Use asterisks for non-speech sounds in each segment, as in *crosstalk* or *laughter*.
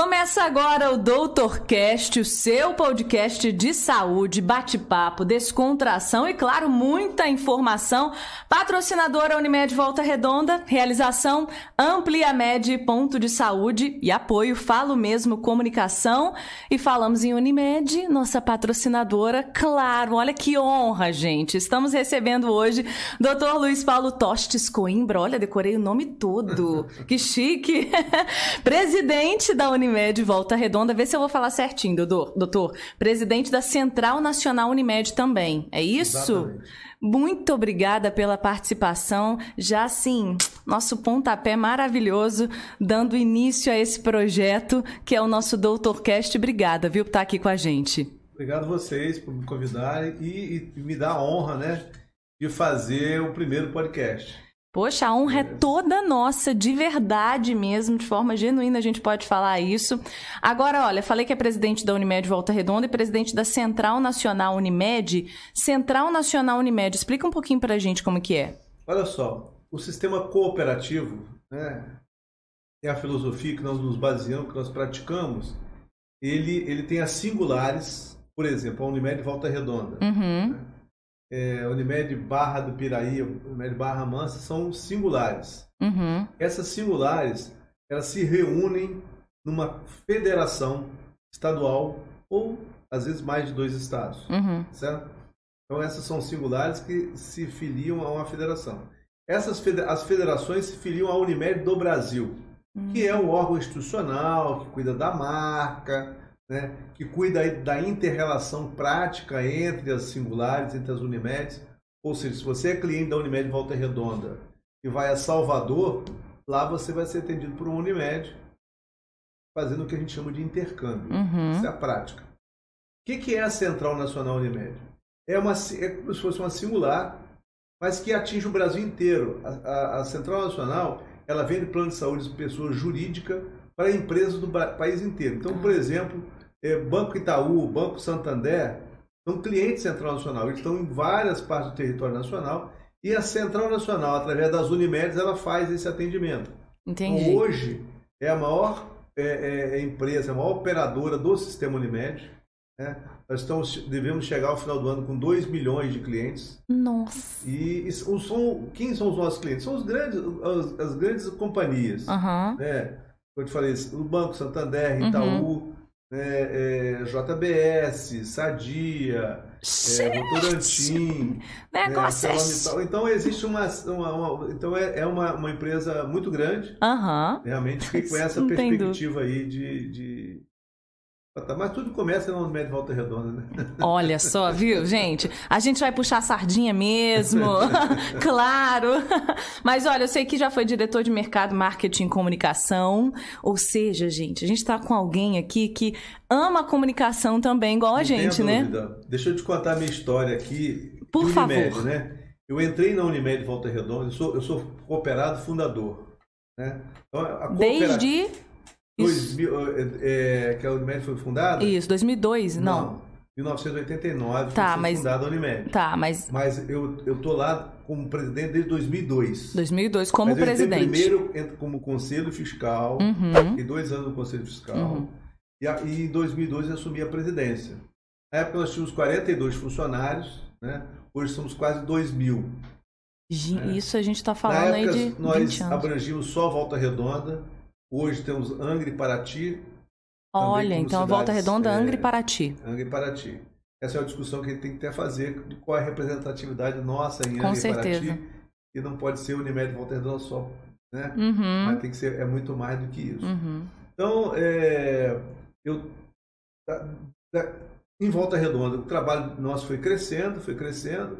Começa agora o Doutorcast, o seu podcast de saúde, bate-papo, descontração e, claro, muita informação. Patrocinadora Unimed Volta Redonda, realização Ampliamed Ponto de Saúde e apoio Falo Mesmo Comunicação. E falamos em Unimed, nossa patrocinadora, claro, olha que honra, gente. Estamos recebendo hoje Dr. Luiz Paulo Tostes Coimbra, olha, decorei o nome todo, *laughs* que chique. *laughs* Presidente da Unimed Unimed Volta Redonda. Vê se eu vou falar certinho, doutor. doutor. Presidente da Central Nacional Unimed também. É isso? Exatamente. Muito obrigada pela participação. Já assim, nosso pontapé maravilhoso, dando início a esse projeto que é o nosso Doutorcast. Obrigada, viu, por estar aqui com a gente. Obrigado a vocês por me convidarem e, e me dar a honra, né, de fazer o primeiro podcast. Poxa, a honra é toda nossa, de verdade mesmo, de forma genuína a gente pode falar isso. Agora, olha, falei que é presidente da Unimed Volta Redonda e presidente da Central Nacional Unimed. Central Nacional Unimed, explica um pouquinho pra gente como que é. Olha só, o sistema cooperativo, né, é a filosofia que nós nos baseamos, que nós praticamos, ele, ele tem as singulares, por exemplo, a Unimed Volta Redonda. Uhum. né? É, Unimed Barra do Piraí, Unimed Barra Mansa, são singulares. Uhum. Essas singulares, elas se reúnem numa federação estadual ou, às vezes, mais de dois estados, Uhum. certo? Então, essas são singulares que se filiam a uma federação. Essas as federações se filiam à Unimed do Brasil, que é um órgão institucional que cuida da marca, né, que cuida da inter-relação prática entre as singulares, entre as Unimedes. Ou seja, se você é cliente da Unimed Volta Redonda e vai a Salvador, lá você vai ser atendido por uma Unimed, fazendo o que a gente chama de intercâmbio. Uhum. Isso é a prática. O que, que é a Central Nacional Unimed? É, uma, é como se fosse uma singular, mas que atinge o Brasil inteiro. A, a- a Central Nacional ela vende plano de saúde de pessoa jurídica para empresas do país inteiro. Então, por exemplo, é, Banco Itaú, Banco Santander são clientes Central Nacional. Eles estão em várias partes do território nacional e a Central Nacional, através das Unimedes, ela faz esse atendimento. Entendi. Então, hoje é a maior é, é, é, empresa, a maior operadora do sistema Unimed. né? Nós estamos, devemos chegar ao final do ano com 2 milhões de clientes. Nossa. E, e são, quem são os nossos clientes? São os grandes, as, as grandes companhias. Aham. Né? Como eu te falei, o Banco Santander, Uhum. Itaú, né, é, JBS, Sadia, é, Votorantim, né, negócio é... Então existe uma, uma- uma- então é, é uma, uma empresa muito grande. Aham. realmente que com essa Não perspectiva aí de, de... Mas tudo começa na Unimed Volta Redonda, né? Olha só, viu, *laughs* gente? A gente vai puxar a sardinha mesmo, *laughs* claro. Mas olha, eu sei que já foi diretor de mercado, marketing e comunicação. Ou seja, gente, a gente tá com alguém aqui que ama a comunicação também, igual a Não gente, né? Deixa eu te contar a minha história aqui. Por Unimed, favor. né? Eu entrei na Unimed Volta Redonda, eu sou, eu sou cooperado fundador. Né? Então, Desde. Isso, 2000, é, é, que a Unimed foi fundada? isso 2002, não. 1989 Tá, foi mas- fundada a Unimed. Tá, mas Mas eu, eu tô lá como presidente desde 2002. 2002 como Mas presidente. primeiro como conselho fiscal, Uhum. fiquei dois anos no conselho fiscal. Uhum. E, e em 2002 eu assumi a presidência. Na época nós tínhamos 42 funcionários, né? hoje somos quase 2 mil. Gi- É. Isso a gente tá Na falando aí época de nós 20 anos. abrangimos só Volta Redonda, hoje temos Angra e Paraty, Olha, então a Volta Redonda, é, Angra e Paraty. Angra e Paraty. Essa é uma discussão que a gente tem que até fazer de qual é a representatividade nossa em Com Angra e certeza. Paraty. E não pode ser Unimed Volta Redonda só, né? Uhum. Mas tem que ser, é muito mais do que isso. Uhum. Então, é, eu, da- da- em Volta Redonda, o trabalho nosso foi crescendo, foi crescendo,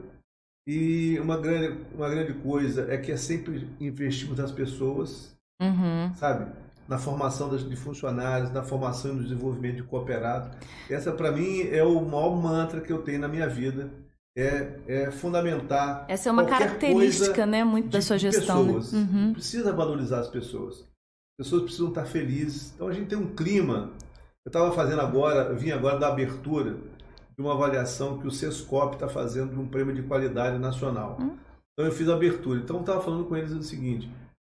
e uma grande, uma grande coisa é que é sempre investimos nas pessoas, Uhum. sabe? Na formação de funcionários, na formação e no desenvolvimento de cooperados. Essa, para mim, é o maior mantra que eu tenho na minha vida, é, é fundamentar Essa é uma característica, né, muito da sua gestão. né? Uhum. Precisa valorizar as pessoas. As pessoas precisam estar felizes. Então a gente tem um clima. Eu estava fazendo agora, vim agora da abertura de uma avaliação que o Sescop está fazendo de um prêmio de qualidade nacional. Hum. Então eu fiz a abertura. Então eu estava falando com eles o seguinte: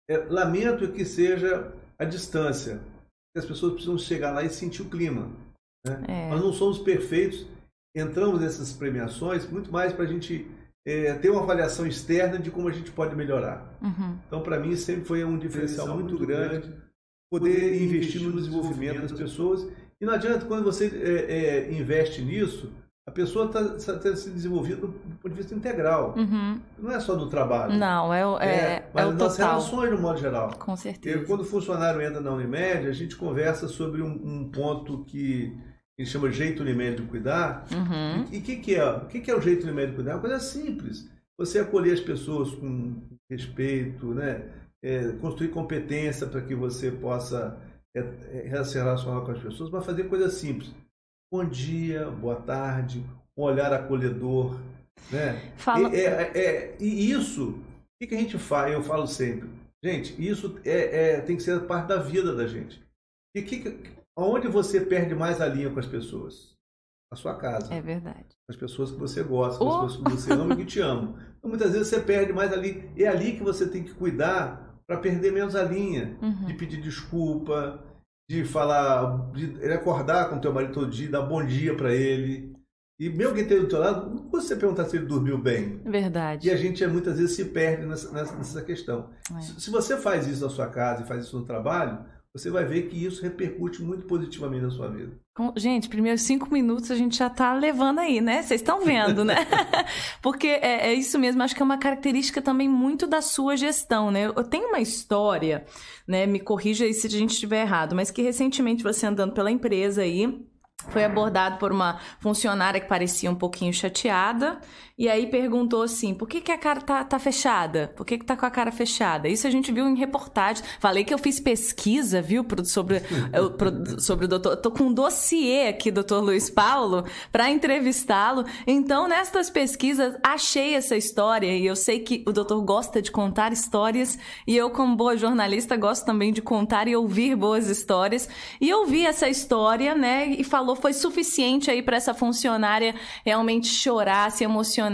é, lamento que seja a distância, as pessoas precisam chegar lá e sentir o clima. Né? É. Nós não somos perfeitos, entramos nessas premiações muito mais para a gente é, ter uma avaliação externa de como a gente pode melhorar. Uhum. Então, para mim, sempre foi um diferencial muito, muito grande, grande poder investir no desenvolvimento das pessoas. E não adianta, quando você é, é, investe nisso, a pessoa está tá se desenvolvendo do ponto de vista integral. Uhum. Não é só do trabalho. Não, é, é, é, mas é o das total. relações, no modo geral. Com certeza. Quando o funcionário entra na Unimed, a gente conversa sobre um, um ponto que a gente chama jeito Unimed de cuidar. Uhum. E o que, que, é? O que, que é o jeito Unimed de cuidar? É uma coisa simples. Você acolher as pessoas com respeito, né? É, construir competência para que você possa é, é, se relacionar com as pessoas, mas fazer coisas simples bom dia, boa tarde, um olhar acolhedor. Né? Fala... E, é, é, e isso, o que, a gente faz? Eu falo sempre, gente, isso é, é tem que ser parte da vida da gente. E que, onde você perde mais a linha com as pessoas? Na sua casa. É verdade. As pessoas que você gosta, oh. as pessoas que você ama e que te amam. Então, muitas vezes você perde mais ali. É ali que você tem que cuidar para perder menos a linha. Uhum. De pedir desculpa, de falar, de ele acordar com o teu marido todo dia, dar bom dia para ele. E mesmo que esteja do teu lado, não você perguntar se ele dormiu bem. Verdade. E a gente muitas vezes se perde nessa, nessa questão. É. Se você faz isso na sua casa e faz isso no trabalho, você vai ver que isso repercute muito positivamente na sua vida. Gente, primeiros cinco minutos a gente já está levando aí, né? Vocês estão vendo, né? *laughs* Porque é, é, isso mesmo, acho que é uma característica também muito da sua gestão, né? Eu tenho uma história, né? Me corrija aí se a gente estiver errado, mas que recentemente você andando pela empresa aí, foi abordado por uma funcionária que parecia um pouquinho chateada e aí perguntou assim: por que, que a cara tá, tá fechada? Por que, que tá com a cara fechada? Isso a gente viu em reportagem. Falei que eu fiz pesquisa, viu, sobre, sobre o doutor. Tô com um dossiê aqui, doutor Luiz Paulo, para entrevistá-lo. Então, nestas pesquisas, achei essa história e eu sei que o doutor gosta de contar histórias e eu, como boa jornalista, gosto também de contar e ouvir boas histórias. E eu vi essa história, né, e falou foi suficiente aí para essa funcionária realmente chorar, se emocionar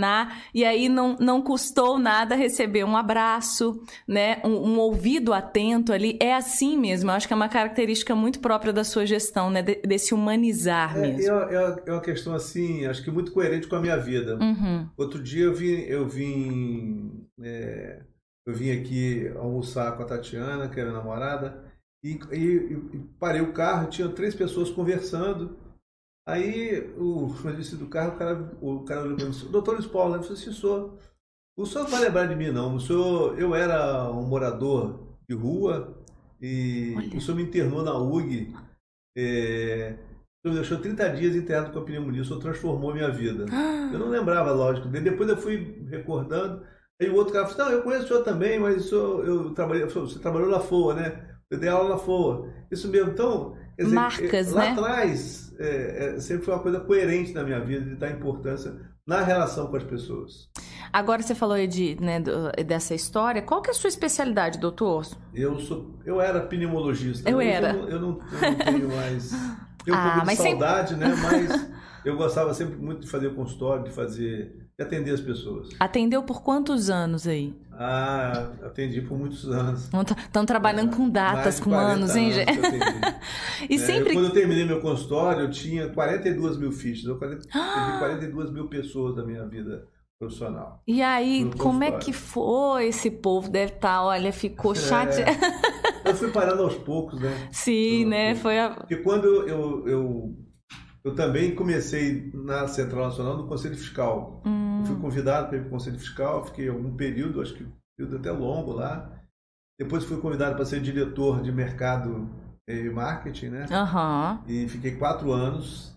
e aí não, não custou nada receber um abraço, né? Um, um, ouvido atento ali. É assim mesmo. Eu acho que é uma característica muito própria da sua gestão, né? De, desse humanizar é, mesmo. É, é, uma questão assim, acho que muito coerente com a minha vida. Uhum. Outro dia eu vim, eu vim, é, eu vim aqui almoçar com a Tatiana, que é minha namorada, e, e, e parei o carro, tinha três pessoas conversando. Aí o jornalista do carro, o cara, o cara olhou para mim doutor Luiz Paulo, eu falei assim, senhor, o senhor não vai lembrar de mim não, o senhor, eu era um morador de rua e Olha. o senhor me internou na UG, é, o senhor me deixou 30 dias internado com a pneumonia, o senhor transformou a minha vida. Eu não lembrava, lógico, depois eu fui recordando, aí o outro cara falou, não, eu conheço o senhor também, mas o senhor, eu trabalhei, você trabalhou na FOA, né? Eu dei aula na FOA. Isso mesmo, então... Dizer, Marcas, lá né? atrás, é, é, sempre foi uma coisa coerente na minha vida de dar importância na relação com as pessoas. Agora você falou aí de, né, dessa história. Qual que é a sua especialidade, doutor? Eu sou, eu era pneumologista. Eu era. Eu, eu, não, eu não tenho mais. *laughs* Tenho um ah, pouco de saudade, sempre... né? *laughs* Mas eu gostava sempre muito de fazer consultório, de fazer e atender as pessoas. Atendeu por quantos anos aí? Ah, atendi por muitos anos. Estão tá, trabalhando é, com datas, com anos, hein, gente? *laughs* e é, sempre... quando eu terminei meu consultório, eu tinha 42 mil fichas. Eu atendi 42 mil pessoas da minha vida profissional. E aí, como é que foi esse povo? Deve estar, tá, olha, ficou é, chateado. eu fui parando aos poucos, né? Sim, né? Foi a... Porque quando eu, eu eu também comecei na Central Nacional no Conselho Fiscal. Hum. fui convidado para ir para o Conselho Fiscal, fiquei algum período, acho que um período até longo lá. Depois fui convidado para ser diretor de mercado e marketing, né? Uhum. E fiquei quatro anos.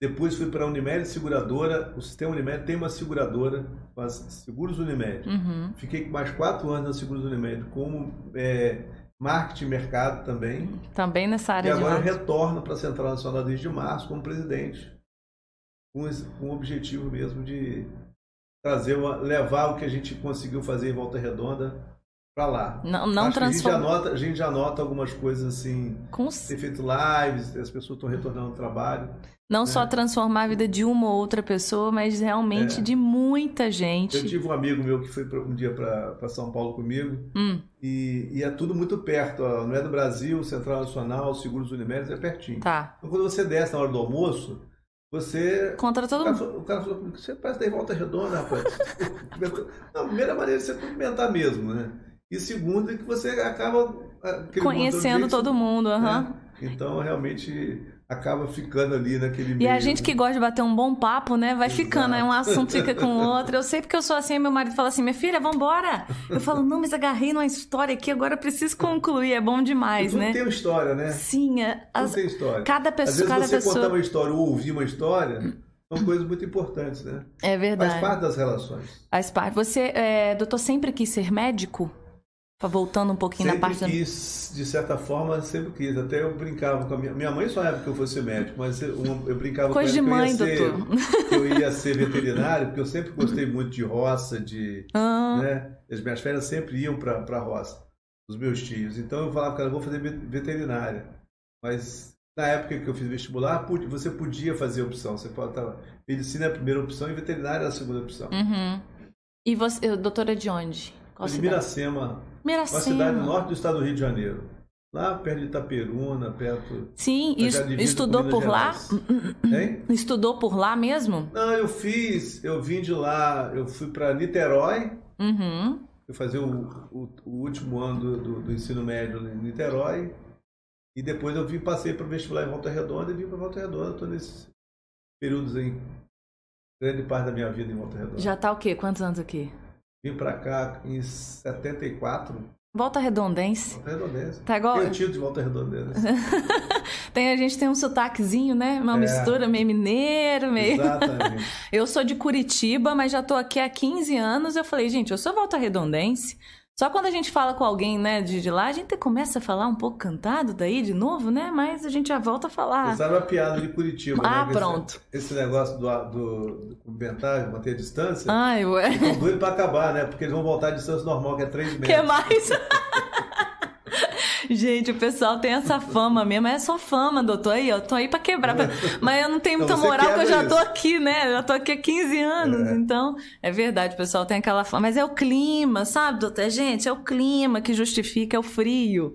Depois fui para a Unimed Seguradora. O sistema Unimed tem uma seguradora, as Seguros Unimed. Uhum. Fiquei mais quatro anos na Seguros Unimed como é, marketing mercado também. Também nessa área e agora retorno para a Central Nacional desde março como presidente, com, com o objetivo mesmo de trazer levar o que a gente conseguiu fazer em Volta Redonda para lá. Não, não transforma. A gente, anota, a gente já nota algumas coisas assim. Com... Tem feito lives, as pessoas estão retornando ao trabalho. Não é. só transformar a vida de uma ou outra pessoa, mas realmente é. de muita gente. Eu tive um amigo meu que foi um dia para São Paulo comigo hum. e, e, é tudo muito perto. Ó, não é do Brasil, Central Nacional, Seguros Unimed, é pertinho. Tá. Então quando você desce na hora do almoço, você. Contra todo mundo. O cara falou: você parece ter volta redonda, rapaz. *laughs* Não, a primeira maneira é você cumprimentar mesmo, né? E segundo é que você acaba ah, conhecendo todo mundo, aham. Uhum. Né? Então realmente acaba ficando ali naquele meio. E a gente que gosta de bater um bom papo, né? Vai Exato. ficando, aí um assunto fica com o *laughs* outro. Eu sei porque eu sou assim, meu marido fala assim, minha filha, vambora. Eu falo, não, mas agarrei numa história aqui, agora eu preciso concluir, é bom demais, né? tem uma história, né? Sim, é, as... tem história. Cada pessoa, Às vezes cada você pessoa... contar uma história ou ouvir uma história são coisas muito importantes, né? É verdade. Faz parte das relações. Faz parte. Você, é, doutor, sempre quis ser médico? Voltando um pouquinho sempre na parte. Sempre quis, de certa forma, sempre quis. Até eu brincava com a minha, minha mãe só era que eu fosse médico, mas eu, eu brincava Coisa com ela de mãe, que eu, doutor. Ser, que eu ia ser veterinário, porque eu sempre gostei muito de roça, de. Ah. Né? As minhas férias sempre iam para a roça, os meus tios. Então eu falava, cara, eu vou fazer veterinária. Mas na época que eu fiz vestibular, você podia fazer opção. Você pode estar. Medicina é a primeira opção e veterinária é a segunda opção. Uhum. E você, doutora de onde? Qual de Miracema. Miracema. Uma cidade no norte do estado do Rio de Janeiro. Lá perto de Itaperuna, perto. Sim, estudou por lá? Hein? Estudou por lá mesmo? Não, eu fiz, eu vim de lá, eu fui para Niterói. Uhum. Fui fazer o, o, o último ano do, do, do, ensino médio em Niterói. E depois eu vim, passei para o vestibular em Volta Redonda e vim para Volta Redonda. Estou nesses períodos aí, grande parte da minha vida em Volta Redonda. Já tá o quê? Quantos anos aqui? Vim pra cá em 74. Volta Redondense. Volta Redondense. Tá igual... Tem o tio de Volta Redondense. *laughs* tem, a gente tem um sotaquezinho, né? Uma é. mistura meio mineiro, meio... Exatamente. *laughs* eu sou de Curitiba, mas já tô aqui há 15 anos. Eu falei, gente, eu sou Volta Redondense. Só quando a gente fala com alguém, né, de, de lá, a gente começa a falar um pouco cantado daí de novo, né? Mas a gente já volta a falar. Usaram uma piada de Curitiba, ah, né? pronto. Esse, esse negócio do, do, do cumprimentar, manter a distância. Ai, ué. Estão doidos pra acabar, né? Porque eles vão voltar à distância normal, que é 3 metros. Que mais? *laughs* Gente, o pessoal tem essa fama mesmo. É só fama, doutor. Aí, eu tô aí pra quebrar. Mas eu não tenho muita então, moral, porque eu já isso. tô aqui, né? Eu já tô aqui há 15 anos. É. Então, é verdade, o pessoal tem aquela fama. Mas é o clima, sabe, doutor? Gente, é o clima que justifica, é o frio.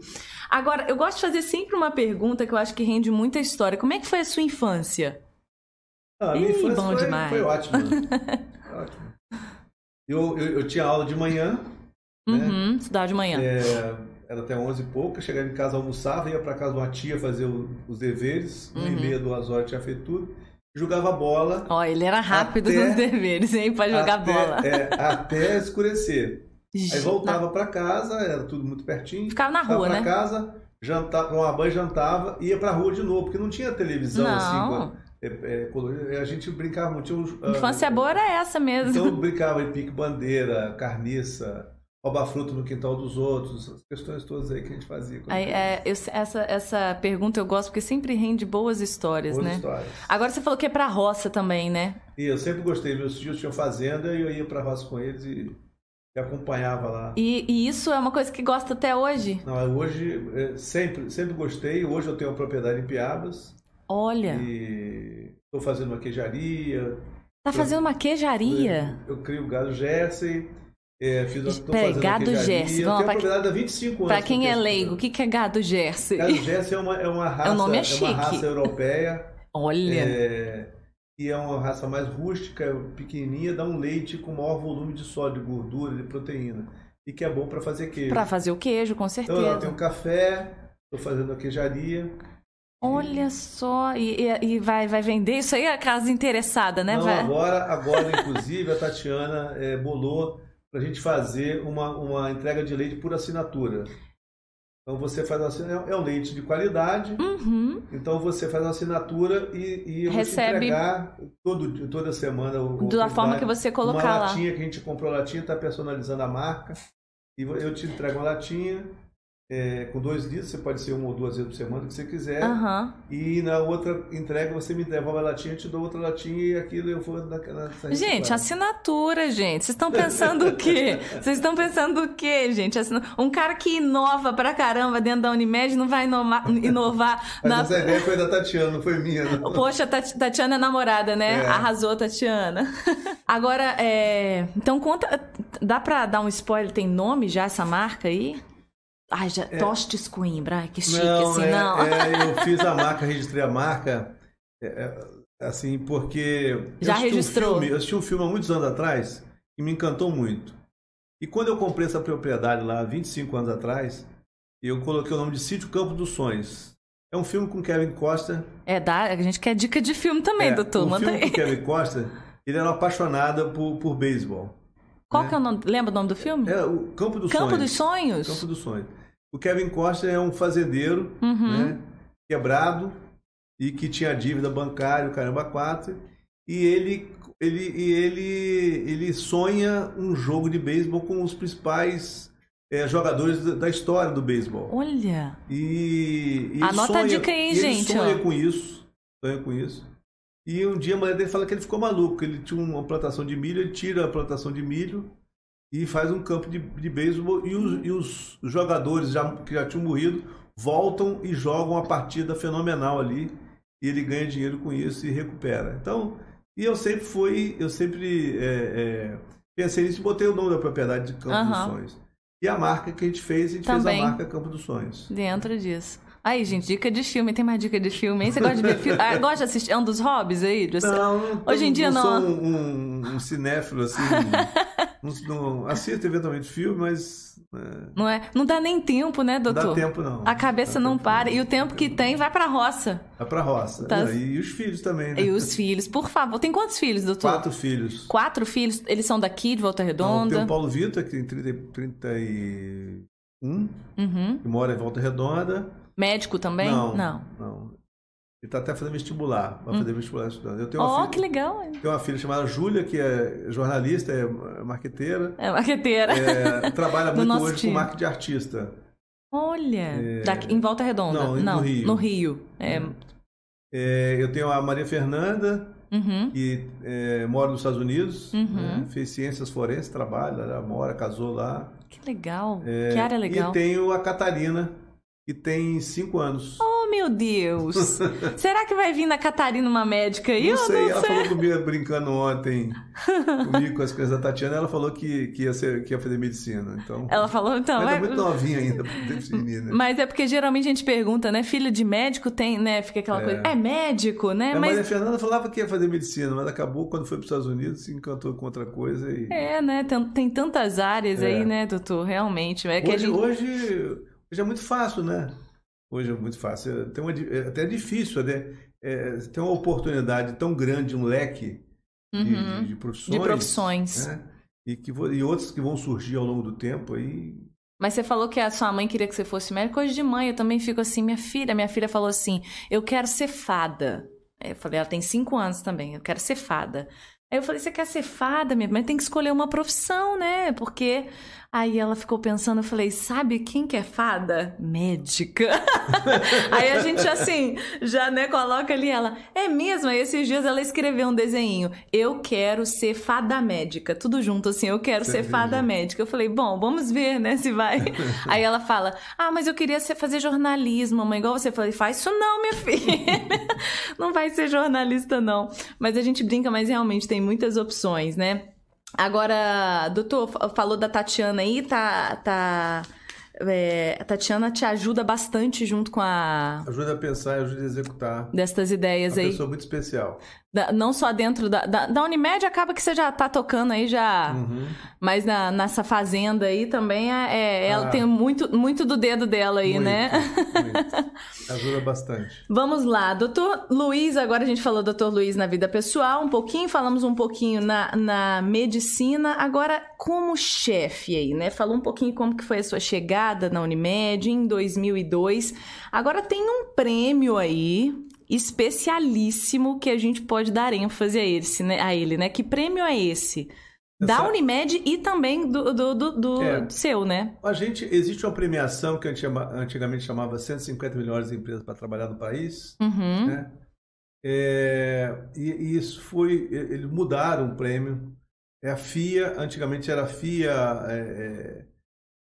Agora, eu gosto de fazer sempre uma pergunta que eu acho que rende muita história. Como é que foi a sua infância? Ah, minha Ih, infância bom foi, demais. foi ótima. *laughs* ótimo. Eu, eu, eu, tinha aula de manhã. Né? Uhum, né? estudar de manhã. É, era até 11 e pouca, chegava em casa, almoçava, ia para casa de uma tia fazer o, os deveres, uhum. uma e meia, duas horas tinha feito tudo, jogava bola. Ó, ele era rápido até, nos deveres, hein, para jogar até, bola. É, até escurecer. Aí voltava para casa, era tudo muito pertinho. Ficava na rua, pra né? casa, jantava, tomava banho, jantava, ia pra rua de novo, porque não tinha televisão não. assim. É, é, a gente brincava muito. Tinha Infância uh, boa era essa mesmo. Então brincava em pique-bandeira, carniça, roubar fruto no quintal dos outros, as questões todas aí que a gente fazia. Aí, é, eu, essa, essa pergunta eu gosto porque sempre rende boas histórias, boas né? Histórias. Agora você falou que é pra roça também, né? E eu sempre gostei, meus tios tinham fazenda e eu ia pra roça com eles e, e acompanhava lá. E, e, isso é uma coisa que gosta até hoje? Não, hoje é, sempre, sempre gostei, hoje eu tenho uma propriedade em Piabas. Olha! E estou fazendo uma queijaria. Tá fazendo uma queijaria? Eu, eu crio gado Jersey é, fiz, Peraí, gado Jersey. Vamos lá, pra, há 25 anos. Para quem é leigo, o que, que é gado Jersey? Gado Jersey é uma, é uma raça, o nome é, é uma raça europeia. *laughs* Olha! É, e é uma raça mais rústica, pequenininha, dá um leite com maior volume de sódio, de gordura, de proteína. E que é bom para fazer queijo. Para fazer o queijo, com certeza. Então, eu tenho café, estou fazendo a queijaria. Olha só, e, e, vai, vai vender isso aí a casa interessada, né? Não, vai... agora, agora, *laughs* inclusive, a Tatiana é, bolou para a gente fazer uma, uma entrega de leite por assinatura. Então você faz assim, é um leite de qualidade. Uhum. Então você faz a assinatura e, e Recebe... entregar todo, toda semana. O, da forma que você colocar uma lá. latinha que a gente comprou latinha, está personalizando a marca. E eu te entrego uma latinha é, com dois litros, você pode ser uma ou duas vezes por semana, que você quiser. Aham. E na outra entrega você me devolve a latinha, eu te dou outra latinha e aquilo eu vou na, na, na Gente, assinatura, gente. Vocês estão pensando o quê? *laughs* Vocês estão pensando o quê, gente? Assina- Um cara que inova pra caramba dentro da Unimed não vai inovar *laughs* Mas na. essa ideia foi da Tatiana, não foi minha. Não. Poxa, Tati- Tatiana é namorada, né? É. Arrasou, Tatiana. *laughs* Agora, é... então conta. Dá pra dar um spoiler? Tem nome já essa marca aí? Ai, já. Tostes Coimbra. Ai, que chique, não, assim, é, não. é, *laughs* eu fiz a marca, registrei a marca, é, é, assim, porque... eu Já assisti um registrou? filme- eu assisti um filme há muitos anos atrás que me encantou muito. E quando eu comprei essa propriedade lá, 25 anos atrás, eu coloquei o nome de Sítio Campo dos Sonhos. É um filme com Kevin Costa. É, dá, a gente quer dica de filme também, é, doutor. Manda filme aí. com Kevin Costa, ele era um apaixonado por, por beisebol. Qual que é o nome? Lembra o nome do filme? É o Campo dos Campo Sonhos. dos Sonhos? Campo dos Sonhos. O Kevin Costa é um fazendeiro, Uhum. né, quebrado e que tinha dívida bancária, o caramba quatro, e ele ele e ele ele sonha um jogo de beisebol com os principais eh, jogadores da- história do beisebol. Olha. E, e Anota a sonha- dica aí, e ele gente, sonha ó. com isso, sonha com isso. E um dia a mulher dele fala que ele ficou maluco, ele tinha uma plantação de milho, ele tira a plantação de milho e faz um campo de, de beisebol e os, e os jogadores já, que já tinham morrido voltam e jogam uma partida fenomenal ali e ele ganha dinheiro com isso e recupera. Então, e eu sempre fui, eu sempre é, é, pensei nisso e botei o nome da propriedade de Campo dos Aham. Sonhos. E a marca que a gente fez, a gente Também. fez a marca Campo dos Sonhos. Dentro disso. Aí, gente, dica de filme. Tem mais dica de filme, hein? Você gosta de ver filme? *laughs* Ah, gosta de assistir? É um dos hobbies aí? de você- Não, não- Hoje em dia não. não. sou um, um, um cinéfilo, assim. *laughs* não, não- assisto eventualmente filme, mas é, Não é? Não dá nem tempo, né, não dá doutor? tempo não. A cabeça não para. E o tempo que tem vai pra roça. É pra roça. Tá. É, E os filhos também, né? E os filhos, por favor. Tem quantos filhos, doutor? Quatro filhos. Quatro filhos? Eles são daqui, de Volta Não, Redonda? tem o Paulo Vitor, que tem 30, 31, Uhum. que mora em Volta Redonda. Médico também? Não, Não. não. Ele tá até fazendo vestibular. Vai fazer vestibular estudando. Eu tenho uma, oh, filha, que legal. tenho uma filha chamada Júlia, que é jornalista, é marqueteira. É marqueteira. É, trabalha *laughs* muito hoje time. com marketing de artista. Olha. Daqui, em Volta Redonda? Não, no Rio. No Rio. É. É, eu tenho a Maria Fernanda, Uhum. que é, mora nos Estados Unidos, Uhum. né? fez ciências forenses, trabalha, ela mora, casou lá. Que legal. que área legal. E tenho a Catarina, que tem cinco anos. Oh, meu Deus. Será que vai vir na Catarina uma médica aí? não sei, não ela sei. falou comigo brincando ontem, *laughs* comigo com as coisas da Tatiana, ela falou que, que, ia, ser, que ia fazer medicina. Então, Ela falou, então, mas vai... é muito novinha ainda pra definir, né? Mas é porque geralmente a gente pergunta, né? Filho de médico tem, né? Fica aquela É. coisa. É médico, né? A Maria Mas. Fernanda falava que ia fazer medicina, mas acabou quando foi para os Estados Unidos, se encantou com outra coisa e... É, né? Tem, tem tantas áreas É. aí, né, doutor? Realmente. É que a Hoje, gente... hoje, hoje é muito fácil, né? Hoje é muito fácil. Tem uma, é até difícil, né? É, tem uma oportunidade tão grande, um leque de, Uhum. de- de profissões. De profissões. né? E, que, e outros que vão surgir ao longo do tempo aí. Mas você falou que a sua mãe queria que você fosse médico. Hoje de mãe eu também fico assim, minha filha, minha filha falou assim, eu quero ser fada. Eu falei, ela tem cinco anos também, eu quero ser fada. Aí eu falei, você quer ser fada, minha mas tem que escolher uma profissão, né? Porque aí ela ficou pensando, eu falei, sabe quem que é fada? Médica. *laughs* aí a gente assim, já né, coloca ali ela, é mesmo? Aí esses dias ela escreveu um desenho, eu quero ser fada médica, tudo junto assim, eu quero ser fada médica. Eu falei, bom, vamos ver, né, se vai. *laughs* Aí ela fala, ah, mas eu queria ser- fazer jornalismo, mãe, igual você. Falei, faz isso não, minha filha. *laughs* não vai ser jornalista, não. Mas a gente brinca, mas realmente tem muitas opções, né? Agora, doutor, fa- falou da Tatiana aí, tá. tá é, a Tatiana te ajuda bastante junto com a. Ajuda a pensar e ajuda a executar. Destas ideias Uma aí. pessoa muito especial. Da- não só dentro da, da, da Unimed, acaba que você já tá tocando aí já. Uhum. Mas na, nessa fazenda aí também é, é- ela Ah. tem muito, muito do dedo dela aí, Muito, né? muito. *laughs* Ajuda bastante. Vamos lá, doutor Luiz, agora a gente falou doutor Luiz na vida pessoal, um pouquinho, falamos um pouquinho na, na medicina, agora como chefe aí, né? Falou um pouquinho como que foi a sua chegada na Unimed em 2002. Agora tem um prêmio aí especialíssimo que a gente pode dar ênfase a esse, né? A ele, né? Que prêmio é esse? Da Unimed e também do, do, do, do é. seu, né? A gente, existe uma premiação que antigamente chamava 150 melhores empresas para trabalhar no país, uhum. né? É, e, e, isso foi, eles mudaram o prêmio. É a FIA, antigamente era a FIA. É,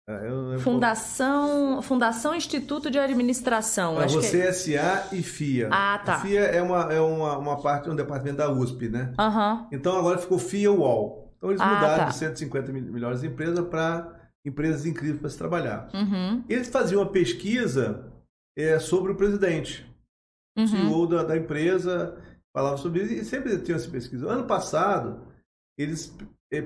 é, Fundação, Fundação Instituto de Administração. É acho você que... SA e FIA. Ah, tá. A FIA é uma, é uma, uma parte, um departamento da USP, né? Uhum. Então agora ficou FIA UOL. Então eles ah, mudaram tá. de 150 melhores empresas para empresas incríveis para se trabalhar. Uhum. Eles faziam uma pesquisa é, sobre o presidente uhum. CEO da, da, empresa, falava sobre isso e sempre tinha essa pesquisa. Ano passado, eles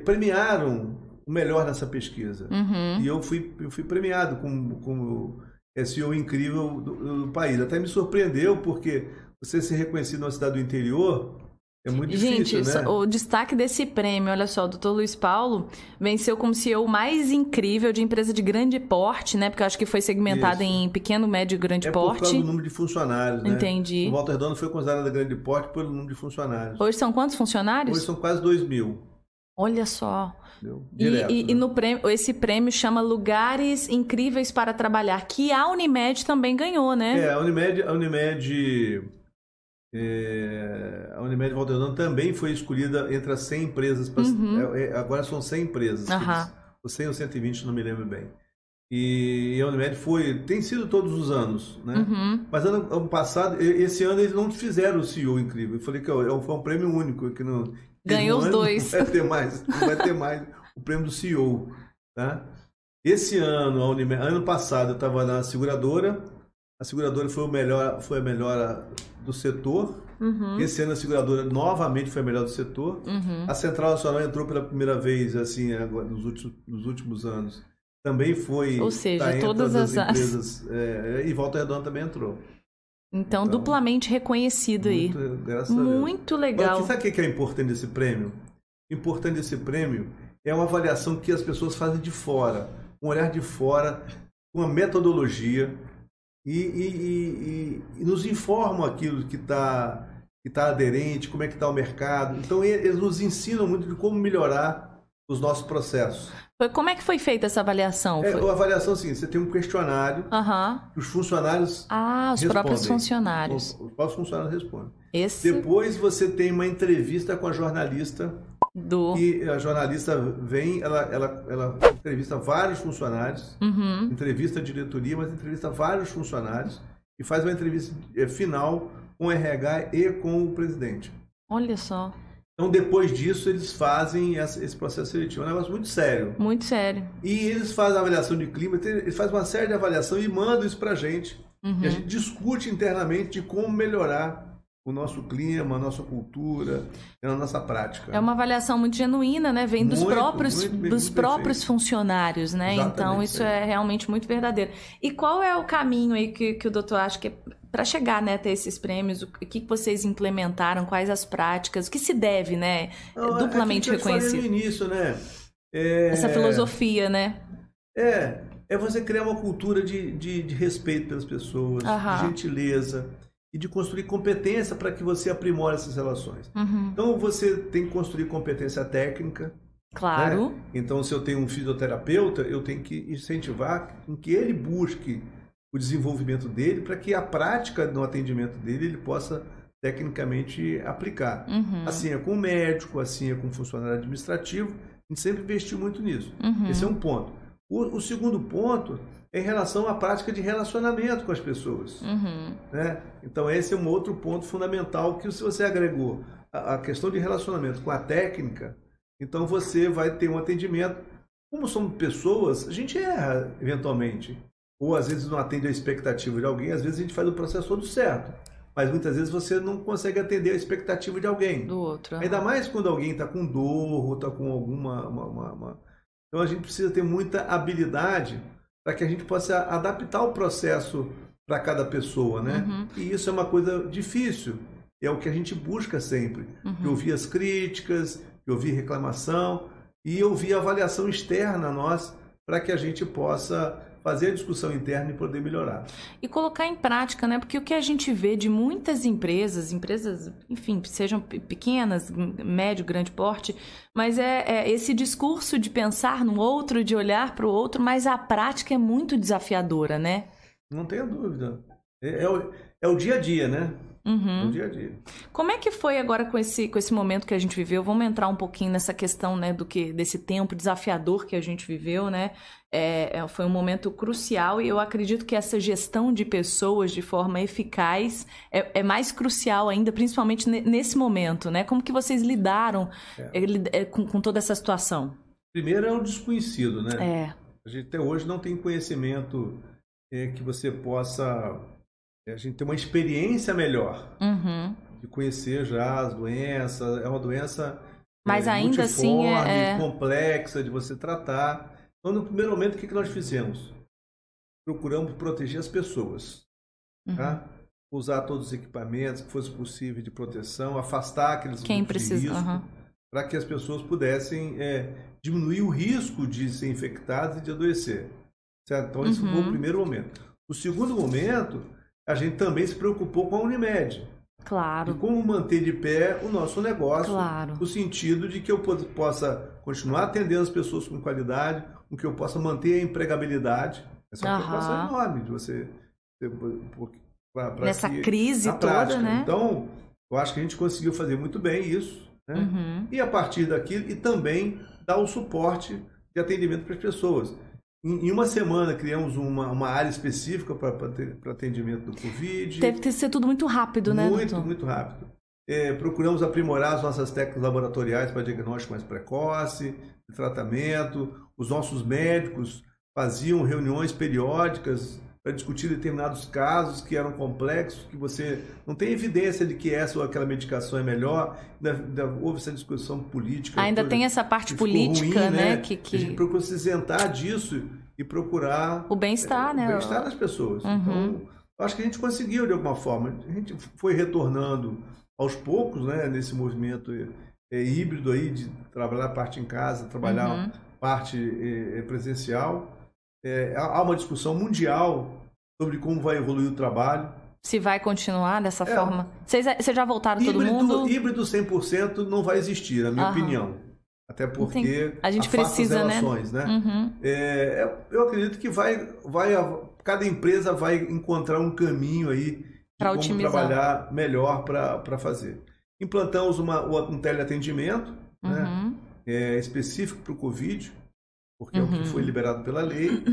premiaram o melhor nessa pesquisa. Uhum. E eu fui, eu fui premiado como, como CEO incrível do, do país. Até me surpreendeu, porque você ser reconhecido numa cidade do interior é muito difícil, Gente, né? o destaque desse prêmio, olha só, o doutor Luiz Paulo venceu como CEO mais incrível de empresa de grande porte, né? Porque eu acho que foi segmentado Isso. em pequeno, médio e grande é porte. Por causa do número de funcionários, né? Entendi. O Walter Redondo foi considerado grande porte pelo número de funcionários. Hoje são quantos funcionários? Hoje são quase 2 mil. Olha só. Direto, e, e, né? e, no prêmio, esse prêmio chama Lugares Incríveis para Trabalhar, que a Unimed também ganhou, né? É, a Unimed, a Unimed é, a Unimed Valdeirão também foi escolhida entre as 100 empresas. Pra, uhum. é, é agora são 100 empresas. Uhum. Ou 100 ou 120, não me lembro bem. E a Unimed foi, tem sido todos os anos, né? Uhum. Mas ano, ano, passado, esse ano eles não fizeram o CEO incrível. Eu falei que é foi um prêmio único que não ganhou os dois. Não vai ter mais, não vai ter mais o prêmio do CEO, tá? Esse ano, a Unimed, ano passado eu estava na seguradora a seguradora foi, o melhor, foi a melhor do setor. Uhum. Esse ano a seguradora novamente foi a melhor do setor. Uhum. A Central Nacional entrou pela primeira vez assim agora, nos, últimos, nos últimos anos. Também foi. Ou seja, tá todas as, empresas. É, e Volta Redonda também entrou. Então, então duplamente reconhecido muito, aí. Graças muito a Deus. legal. Mas, sabe o que é importante desse prêmio? Importante desse prêmio é uma avaliação que as pessoas fazem de fora. Um olhar de fora, uma metodologia e, e, e, e nos informam aquilo que está que tá aderente, como é que está o mercado. Então eles nos ensinam muito de como melhorar os nossos processos. Como é que foi feita essa avaliação? É. A avaliação assim, você tem um questionário uhum. que os funcionários Ah, os respondem. próprios funcionários. Os, os próprios funcionários respondem. Esse... Depois você tem uma entrevista com a jornalista do... E a jornalista vem, ela, ela, ela entrevista vários funcionários, uhum. entrevista a diretoria, mas entrevista vários funcionários e faz uma entrevista eh, final com o RH e com o presidente. Olha só. Então, depois disso, eles fazem esse processo seletivo. É um negócio muito sério. Muito sério. E eles fazem a avaliação de clima, eles fazem uma série de avaliação e mandam isso pra gente. Uhum. E a gente discute internamente de como melhorar o nosso clima, a nossa cultura, a nossa prática. É uma avaliação muito genuína, né? Vem dos muito, próprios, muito, dos muito próprios funcionários, né? Exatamente, então isso é. é realmente muito verdadeiro. E qual é o caminho aí que, que o doutor acha que é para chegar né, até esses prêmios? O que vocês implementaram? Quais as práticas? O que se deve, né? Não, é duplamente é reconhecido. No início, né? É... Essa filosofia, né? É, é você criar uma cultura de, de, de respeito pelas pessoas, de gentileza e de construir competência para que você aprimore essas relações. Uhum. Então você tem que construir competência técnica. Claro. Né? Então, se eu tenho um fisioterapeuta, eu tenho que incentivar em que ele busque o desenvolvimento dele para que a prática no atendimento dele ele possa tecnicamente aplicar. Uhum. Assim é com o médico, assim é com o funcionário administrativo. A gente sempre investiu muito nisso. Uhum. Esse é um ponto. O, o segundo ponto em relação à prática de relacionamento com as pessoas. Uhum. Né? Então, esse é um outro ponto fundamental que, se você agregou a, a, questão de relacionamento com a técnica, então você vai ter um atendimento. Como somos pessoas, a gente erra eventualmente. Ou às vezes não atende a expectativa de alguém, às vezes a gente faz o processo todo certo. Mas muitas vezes você não consegue atender a expectativa de alguém. Do outro. Ainda mais quando alguém está com dor ou está com alguma. Uma, uma, uma... Então a gente precisa ter muita habilidade para que a gente possa adaptar o processo para cada pessoa, né? Uhum. E isso é uma coisa difícil. É o que a gente busca sempre. Uhum. ouvir as críticas, ouvir reclamação e ouvir a avaliação externa a nós para que a gente possa fazer a discussão interna e poder melhorar. E colocar em prática, né? Porque o que a gente vê de muitas empresas, empresas, enfim, sejam pequenas, médio, grande porte, mas é, é esse discurso de pensar no outro, de olhar para o outro, mas a prática é muito desafiadora, né? Não tenha dúvida. É, é, o, é o dia a dia, né? Uhum. No dia a dia. Como é que foi agora com esse, com esse momento que a gente viveu? Vamos entrar um pouquinho nessa questão, né, do que desse tempo desafiador que a gente viveu, né? É, é, foi um momento crucial e eu acredito que essa gestão de pessoas de forma eficaz é, é mais crucial ainda, principalmente nesse momento, né? Como que vocês lidaram é. É, com, com toda essa situação? Primeiro é o desconhecido, né? É. A gente até hoje não tem conhecimento que você possa a gente ter uma experiência melhor uhum. de conhecer já as doenças. É uma doença mas é, ainda assim é, é complexa de você tratar. Então, no primeiro momento, o que, que nós fizemos? Procuramos proteger as pessoas. Uhum. Tá? Usar todos os equipamentos que fosse possível de proteção, afastar aqueles Quem precisa, uhum. para que as pessoas pudessem é, diminuir o risco de ser infectadas e de adoecer. Certo? Então, esse uhum. foi o uhum. primeiro momento. O segundo momento a gente também se preocupou com a Unimed. Claro. E como manter de pé o nosso negócio, claro. no sentido de que eu possa continuar atendendo as pessoas com qualidade, com que eu possa manter a empregabilidade. Essa é uma preocupação enorme de você. Pra, pra Nessa crise toda, prática. né? Então, eu acho que a gente conseguiu fazer muito bem isso. Né? Uhum. E a partir daquilo, e também dar o suporte de atendimento para as pessoas. Em uma semana criamos uma, uma área específica para atendimento do Covid. Deve ter sido tudo muito rápido, né? Muito, muito rápido. É, procuramos aprimorar as nossas técnicas laboratoriais para diagnóstico mais precoce, tratamento. Os nossos médicos faziam reuniões periódicas para discutir determinados casos que eram complexos, que você não tem evidência de que essa ou aquela medicação é melhor. houve essa discussão política. Ainda tem essa parte política, ruim, né? né? Que, que... A gente procura se isentar disso e procurar... O bem-estar, é, né? O bem-estar das pessoas. Uhum. Então, acho que a gente conseguiu de alguma forma. A gente foi retornando aos poucos, né? Nesse movimento é, híbrido aí de trabalhar parte em casa, trabalhar uhum. parte é, presencial é, há uma discussão mundial sobre como vai evoluir o trabalho. Se vai continuar dessa é, forma. Vocês, vocês já voltaram híbrido, todo mundo? Híbrido 100% não vai existir, na minha Aham. opinião. Até porque Entendi. a gente precisa, as relações, né? né? Uhum. É, eu acredito que vai, vai, cada empresa vai encontrar um caminho aí para otimizar. trabalhar melhor para fazer. Implantamos uma, um teleatendimento né? uhum. né? é, específico para o Covid porque uhum. é o que uhum. foi liberado pela lei.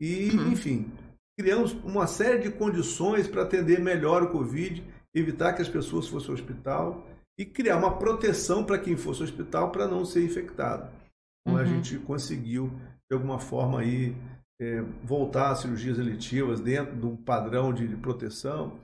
E, uhum. enfim, criamos uma série de condições para atender melhor o Covid, evitar que as pessoas fossem ao hospital e criar uma proteção para quem fosse ao hospital para não ser infectado. Então, uhum. a gente conseguiu, de alguma forma, aí, é, voltar às cirurgias eletivas dentro de um padrão de proteção.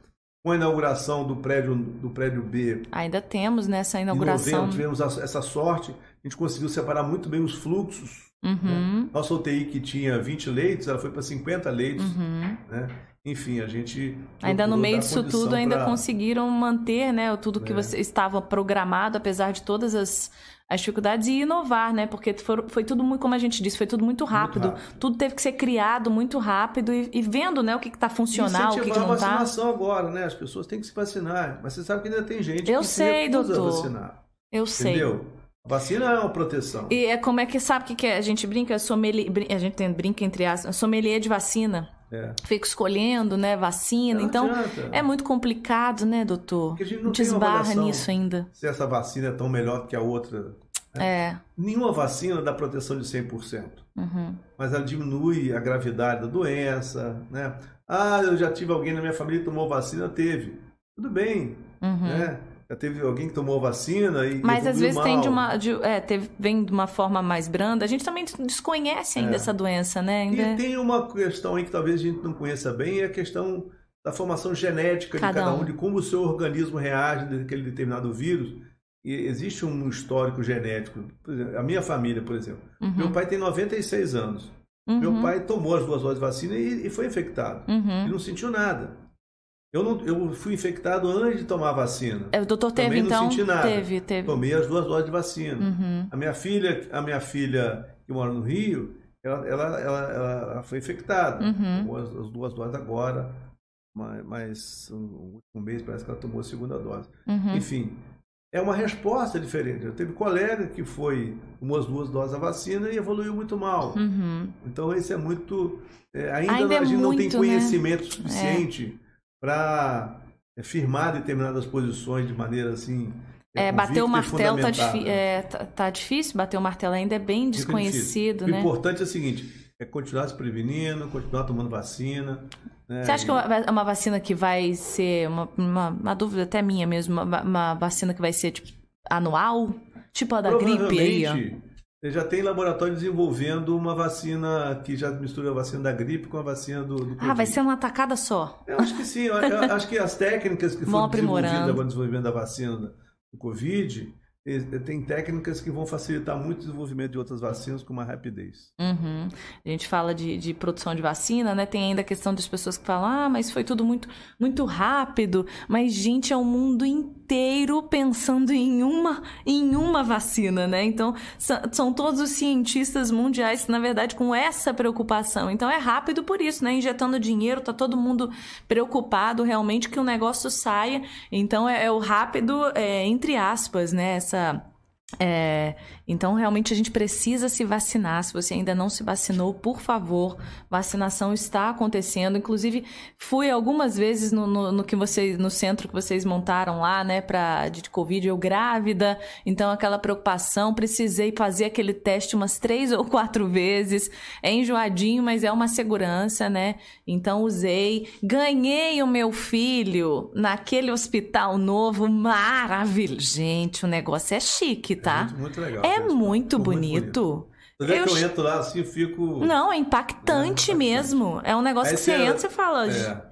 Com a inauguração do prédio, do prédio B. Ainda temos nessa inauguração. Em novembro, tivemos essa sorte. A gente conseguiu separar muito bem os fluxos Uhum. Né? Nossa UTI que tinha 20 leitos, ela foi para 50 leitos. Uhum. Né? Enfim, a gente. Ainda no meio disso tudo, ainda pra... conseguiram manter né, tudo que é. você estava programado, apesar de todas as, as dificuldades, e inovar, né? Porque foi, foi tudo muito, como a gente disse, foi tudo muito rápido. Muito rápido. Tudo teve que ser criado muito rápido e, e vendo né, o que está funcional, o que, que não está. a vacinação agora, né? As pessoas têm que se vacinar. Mas você sabe que ainda tem gente Eu que sei, se doutor. vacinar. Eu sei. Entendeu? Vacina é uma proteção. E é como é que sabe o que, que é? a gente brinca, sommelier, a gente tem, brinca entre as sommelier de vacina. É. Fica escolhendo, né, vacina. Não então, adianta. é muito complicado, né, doutor? Porque a gente não te esbarra nisso ainda. Se essa vacina é tão melhor que a outra. Né? É. Nenhuma vacina dá proteção de 100%. Uhum. Mas ela diminui a gravidade da doença, né? Ah, eu já tive alguém na minha família que tomou vacina, teve. Tudo bem, uhum. né? Já teve alguém que tomou vacina e. Mas às vezes mal. tem de uma. De, é, teve, vem de uma forma mais branda. A gente também desconhece ainda é. essa doença, né? Ainda... E tem uma questão aí que talvez a gente não conheça bem, é a questão da formação genética cada de cada um, um, de como o seu organismo reage naquele determinado vírus. E existe um histórico genético. Exemplo, a minha família, por exemplo. Uhum. Meu pai tem 96 anos. Uhum. Meu pai tomou as duas doses de vacina e, e foi infectado. Uhum. E não sentiu nada. Eu, não, eu fui infectado antes de tomar a vacina. É, o doutor teve, Também então? Não senti nada. Teve, teve. Tomei as duas doses de vacina. Uhum. A minha filha, a minha filha que mora no Rio, ela, ela, ela, ela foi infectada. Uhum. Tomou as, as duas doses agora, mas, mas um, um mês parece que ela tomou a segunda dose. Uhum. Enfim, é uma resposta diferente. Eu teve colega que foi tomou as duas doses da vacina e evoluiu muito mal. Uhum. Então isso é muito. é, ainda Ainda é a gente não tem muito, né? conhecimento suficiente para firmar determinadas posições de maneira assim. É, bater o martelo tá, é, tá, tá difícil, bater o martelo ainda é bem desconhecido, né? O importante é o seguinte: é continuar se prevenindo, continuar tomando vacina. né? Você acha que é uma vacina que vai ser, uma, uma, uma dúvida até minha mesmo, uma, uma vacina que vai ser tipo, anual? Tipo a da gripe aí, ó. Já tem laboratório desenvolvendo uma vacina que já mistura a vacina da gripe com a vacina do, do Ah, vai ser uma tacada só. Eu acho que sim. Eu, eu acho que as técnicas que *laughs* foram desenvolvidas no desenvolvimento da vacina do Covid, tem técnicas que vão facilitar muito o desenvolvimento de outras vacinas com uma rapidez. Uhum. A gente fala de, de produção de vacina, né? Tem ainda a questão das pessoas que falam, ah, mas foi tudo muito, muito rápido. Mas, gente, é o mundo inteiro pensando em uma, em uma vacina, né? Então, são, são todos os cientistas mundiais, na verdade, com essa preocupação. Então, é rápido por isso, né? Injetando dinheiro, tá todo mundo preocupado realmente que o negócio saia. Então, é, é o rápido, é, entre aspas, né? Essa. a É, então, realmente, a gente precisa se vacinar. Se você ainda não se vacinou, por favor, vacinação está acontecendo. Inclusive, fui algumas vezes no, no, no que vocês, no centro que vocês montaram lá, né, pra, de Covid, eu grávida. Então, aquela preocupação, precisei fazer aquele teste umas três *laughs* ou quatro vezes. É enjoadinho, mas é uma segurança, né? Então, usei. Ganhei o meu filho naquele hospital novo, maravilhoso. Gente, o negócio é chique, tá? Muito, muito legal. É Ficou muito bonito. Toda vez Eu que eu entro lá assim, eu fico. Não, é impactante É, mesmo. É um negócio Aí que você entra e você fala. É.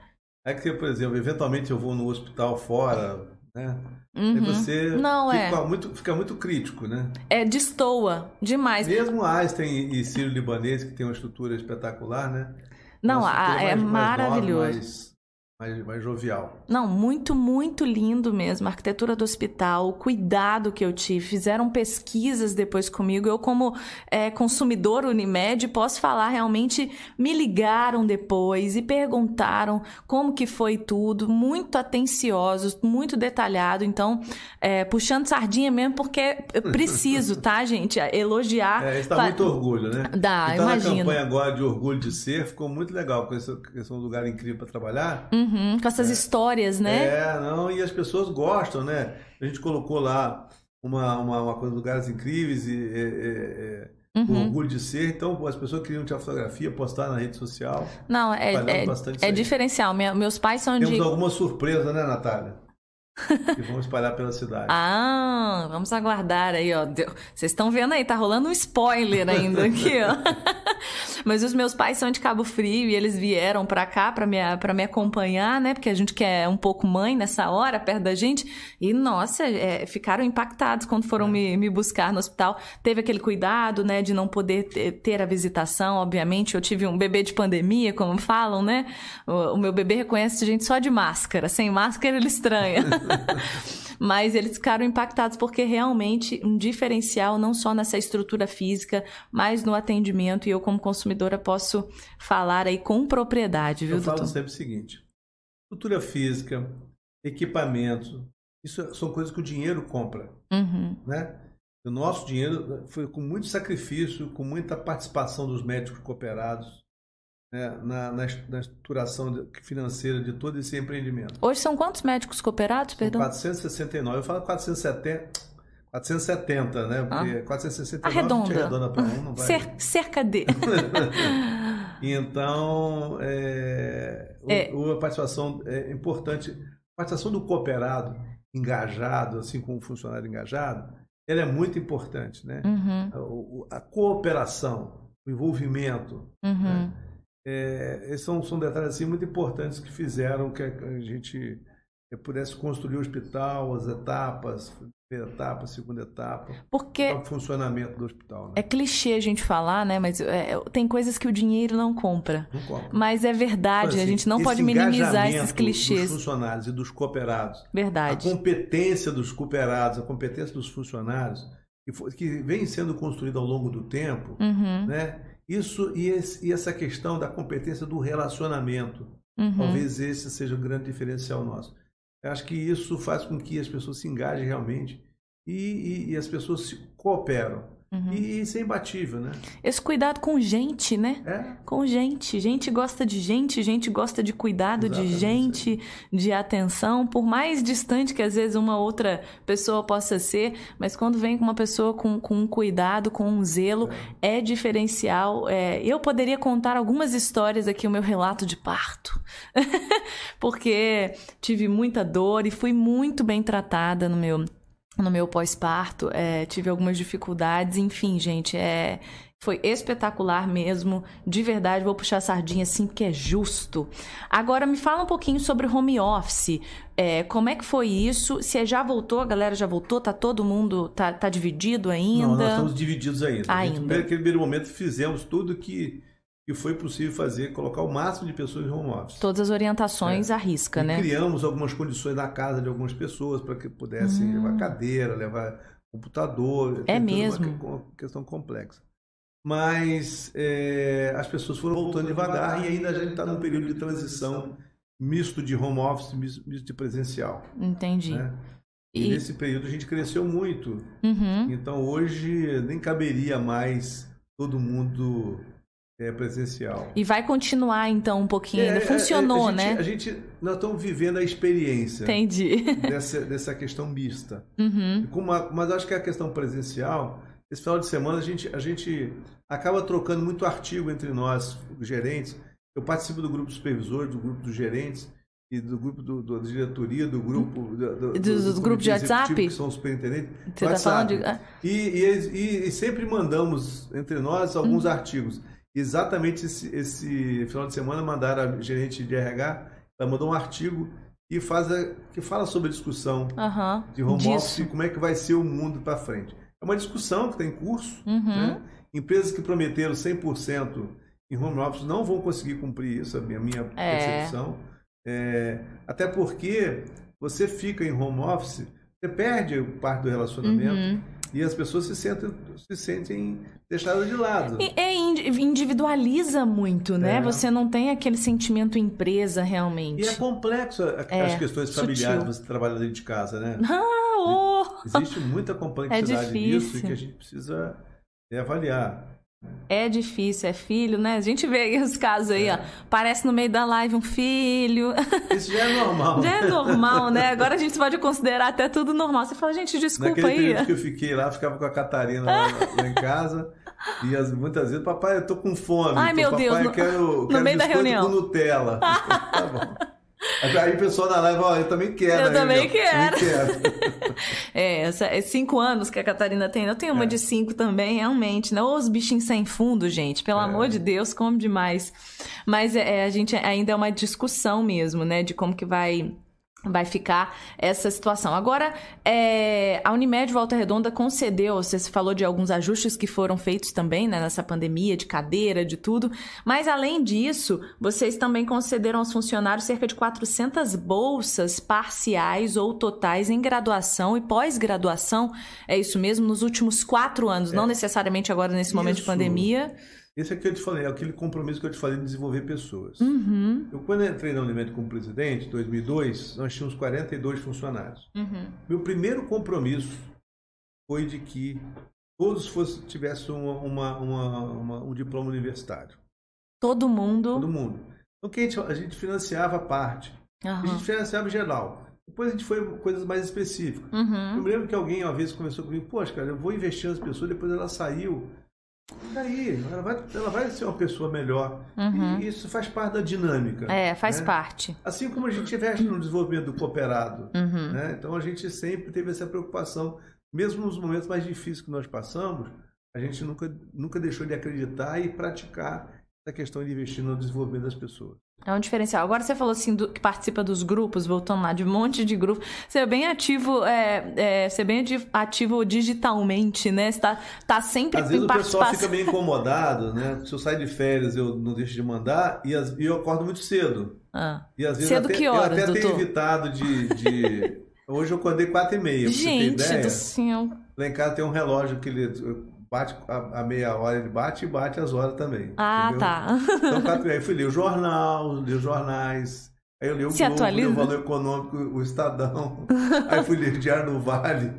É que, por exemplo, eventualmente eu vou no hospital fora, né? Aí Uhum. você Não, é. fica, muito, fica muito crítico, né? É, destoa demais. Mesmo Einstein e Sírio Libanês, que tem uma estrutura espetacular, né? Não, a- é mais- maravilhoso. mais, mais, mais jovial. Não, muito, muito lindo mesmo. A arquitetura do hospital, o cuidado que eu tive. Fizeram pesquisas depois comigo. Eu, como é, consumidor Unimed, posso falar realmente. Me ligaram depois e perguntaram como que foi tudo. Muito atenciosos, muito detalhado. Então, é, puxando sardinha mesmo, porque eu *laughs* preciso, tá, gente? Elogiar. É, dá Fa- muito orgulho, né? Dá, e tá na imagino. campanha agora de orgulho de ser, ficou muito legal, porque esse, esse é um lugar incrível para trabalhar. Uhum, com essas histórias, né? É, não, e as pessoas gostam, né? A gente colocou lá uma, uma, uma coisa, lugares incríveis e é, é, é, o Uhum. orgulho de ser. Então, as pessoas queriam tirar fotografia, postar na rede social. Não, é, é, é diferencial. Minha- meus pais são Temos de. alguma surpresa, né, Natália? Que vão espalhar pela cidade. Ah, vamos aguardar aí, ó. Vocês estão vendo aí, tá rolando um spoiler ainda aqui, ó. *laughs* Mas os meus pais são de Cabo Frio e eles vieram pra cá pra me, pra me acompanhar, né? Porque a gente quer um pouco mãe nessa hora, perto da gente. E, nossa, é, ficaram impactados quando foram me, me buscar no hospital. Teve aquele cuidado, né, de não poder ter, a visitação, obviamente. Eu tive um bebê de pandemia, como falam, né? O, o meu bebê reconhece gente só de máscara. Sem máscara, ele estranha. *laughs* *laughs* Mas eles ficaram impactados porque realmente um diferencial não só nessa estrutura física, mas no atendimento. E eu, como consumidora, posso falar aí com propriedade, viu, Eu falo doutor? sempre o seguinte: estrutura física, equipamentos, isso são coisas que o dinheiro compra, Uhum. né? O nosso dinheiro foi com muito sacrifício, com muita participação dos médicos cooperados né, na, na, est- na estruturação financeira de todo esse empreendimento. Hoje são quantos médicos cooperados, São perdão? 469, eu falo 470, 470, né? Porque 469 a gente Arredonda. arredonda para um, não vai. Cer- cerca de. *laughs* Então, é, o- É. o- a participação é importante. A participação do cooperado engajado, assim como um funcionário engajado, ela é muito importante, né? Uhum, O- o- A cooperação, o envolvimento, uhum. É, esses são, são detalhes assim, muito importantes que fizeram que a, a gente eh, pudesse construir o hospital, as etapas, primeira etapa, segunda etapa, Porque o funcionamento do hospital. Né? é clichê a gente falar, né? Mas é, tem coisas que o dinheiro não compra. Não compra. Mas é verdade, Então, a assim, gente não pode minimizar esses clichês. Dos funcionários e dos cooperados. Verdade. A competência dos cooperados, a competência dos funcionários, que, que vem sendo construída ao longo do tempo, Uhum. né? Isso e, esse, e essa questão da competência do relacionamento. Uhum. Talvez esse seja o grande diferencial nosso. Eu acho que isso faz com que as pessoas se engajem realmente e, e, e as pessoas se cooperam. Uhum. E isso é imbatível, né? Esse cuidado com gente, né? É. Com gente. Gente gosta de gente, gente gosta de cuidado Exatamente. de gente, de atenção, por mais distante que às vezes uma outra pessoa possa ser, mas quando vem com uma pessoa com, com um cuidado, com um zelo, é, é diferencial. É, eu poderia contar algumas histórias aqui, o meu relato de parto, *laughs* porque tive muita dor e fui muito bem tratada no meu no meu pós-parto, é, tive algumas dificuldades, enfim, gente, é, foi espetacular mesmo, de verdade, vou puxar a sardinha assim, porque é justo. Agora, me fala um pouquinho sobre home office, é, como é que foi isso? Se já voltou, a galera já voltou, tá todo mundo, tá, tá dividido ainda? Não, nós estamos divididos ainda. Ainda. Naquele primeiro momento fizemos tudo que que foi possível fazer, colocar o máximo de pessoas em home office. Todas as orientações é. à risca, e né? Criamos algumas condições na casa de algumas pessoas para que pudessem hum. levar cadeira, levar computador. É mesmo. Uma questão complexa. Mas é, as pessoas foram voltando devagar e ainda a gente está num período de transição misto de home office, misto de presencial. Entendi. Né? E, e, nesse período a gente cresceu muito. Uhum. Então hoje nem caberia mais todo mundo é, presencial. E vai continuar então um pouquinho é, ainda. É, Funcionou, a, a, a né? Gente, a gente, nós estamos vivendo a experiência. Entendi. Dessa, dessa questão mista. Uhum. Uma, mas acho que a questão presencial, esse final de semana a gente, a gente acaba trocando muito artigo entre nós, gerentes. Eu participo do grupo supervisor, do grupo dos gerentes e do grupo do, do, da diretoria, do grupo do, do, do, do grupo de WhatsApp, que são superintendentes. Você está falando de... Ah. E, e, e, sempre mandamos entre nós alguns uhum. artigos exatamente esse, esse, final de semana mandaram a gerente de RH, ela mandou um artigo e faz a, que fala sobre a discussão uhum, de home disso. office e como é que vai ser o mundo para frente. É uma discussão que está em curso. Uhum. Né? Empresas que prometeram 100% em home office não vão conseguir cumprir isso, a minha, minha é. percepção. É, até porque você fica em home office, você perde parte do relacionamento. Uhum. E as pessoas se sentem, se sentem deixadas de lado. E, é, individualiza muito, né? É. Você não tem aquele sentimento empresa realmente. E é complexo É, as questões familiares, sutil. você trabalha dentro de casa, né? *laughs* Ah, oh! Existe muita complexidade nisso e que a gente precisa é, avaliar. É difícil, é filho, né? A gente vê aí os casos aí, É. ó. Parece no meio da live um filho. Isso já é normal. Já é normal, né? Agora a gente pode considerar até tudo normal. Você fala, gente, desculpa Naquele aí. período que eu fiquei lá, ficava com a Catarina lá, lá em casa. E as, muitas vezes, papai, eu tô com fome. Ai, Então, meu papai, Deus, eu no- quero, no quero meio da reunião. com Nutella. *laughs* tá bom. Aí o pessoal da live, ó, eu também quero. Eu aí, também meu, quero. Quero. *laughs* É, essa, é cinco anos que a Catarina tem. Eu tenho uma É. de cinco também, realmente. Né? Ô, Os bichinhos sem fundo, gente. Pelo É. amor de Deus, come demais. Mas é, a gente ainda é uma discussão mesmo, né? De como que vai vai ficar essa situação. Agora, é, a Unimed Volta Redonda concedeu, você falou de alguns ajustes que foram feitos também né, nessa pandemia, de cadeira, de tudo, mas além disso, vocês também concederam aos funcionários cerca de 400 bolsas parciais ou totais em graduação e pós-graduação, é isso mesmo, nos últimos quatro anos, não necessariamente agora nesse momento de pandemia. Esse é que eu te falei, é aquele compromisso que eu te falei de desenvolver pessoas. Uhum, Eu, quando eu entrei na Unimed como presidente, em 2002, nós tínhamos 42 funcionários. uhum. Meu primeiro compromisso foi de que todos fosse, tivessem uma, uma- uma- um diploma universitário. Todo mundo. Todo mundo. Então, a, gente, a gente financiava a parte. A Aham. gente financiava geral. Depois a gente foi coisas mais específicas. Eu Uhum. me lembro que alguém uma vez conversou comigo, poxa, cara, eu vou investir nas pessoas, depois ela saiu. E daí? Ela vai, ela vai ser uma pessoa melhor. Uhum. E isso faz parte da dinâmica. É, faz né? parte. Assim como a gente investe no desenvolvimento do cooperado. Uhum. né? Então a gente sempre teve essa preocupação. Mesmo nos momentos mais difíceis que nós passamos, a gente nunca, nunca deixou de acreditar e praticar essa questão de investir no desenvolvimento das pessoas. É um diferencial. Agora você falou assim do- que participa dos grupos, voltando lá, de um monte de grupo. Você é bem ativo, é, é, você é bem ati- ativo digitalmente, né? Você tá, tá sempre Às vezes o pessoal fica meio incomodado, né? Se eu saio de férias, eu não deixo de mandar e, as- e eu acordo muito cedo. Ah. E às vezes Cedo até, que eu horas, até tenho doutor? evitado de. de- *laughs* Hoje eu acordei quatro e meia. pra você ter Gente ideia. do céu. Lá em casa tem um relógio que ele bate a, a, meia hora, ele bate e bate as horas também. Ah, entendeu? tá. Então, aí fui ler o jornal, li os jornais. Aí eu li o Se Globo, li o Valor Econômico, o Estadão. *laughs* aí fui ler o Diário do Vale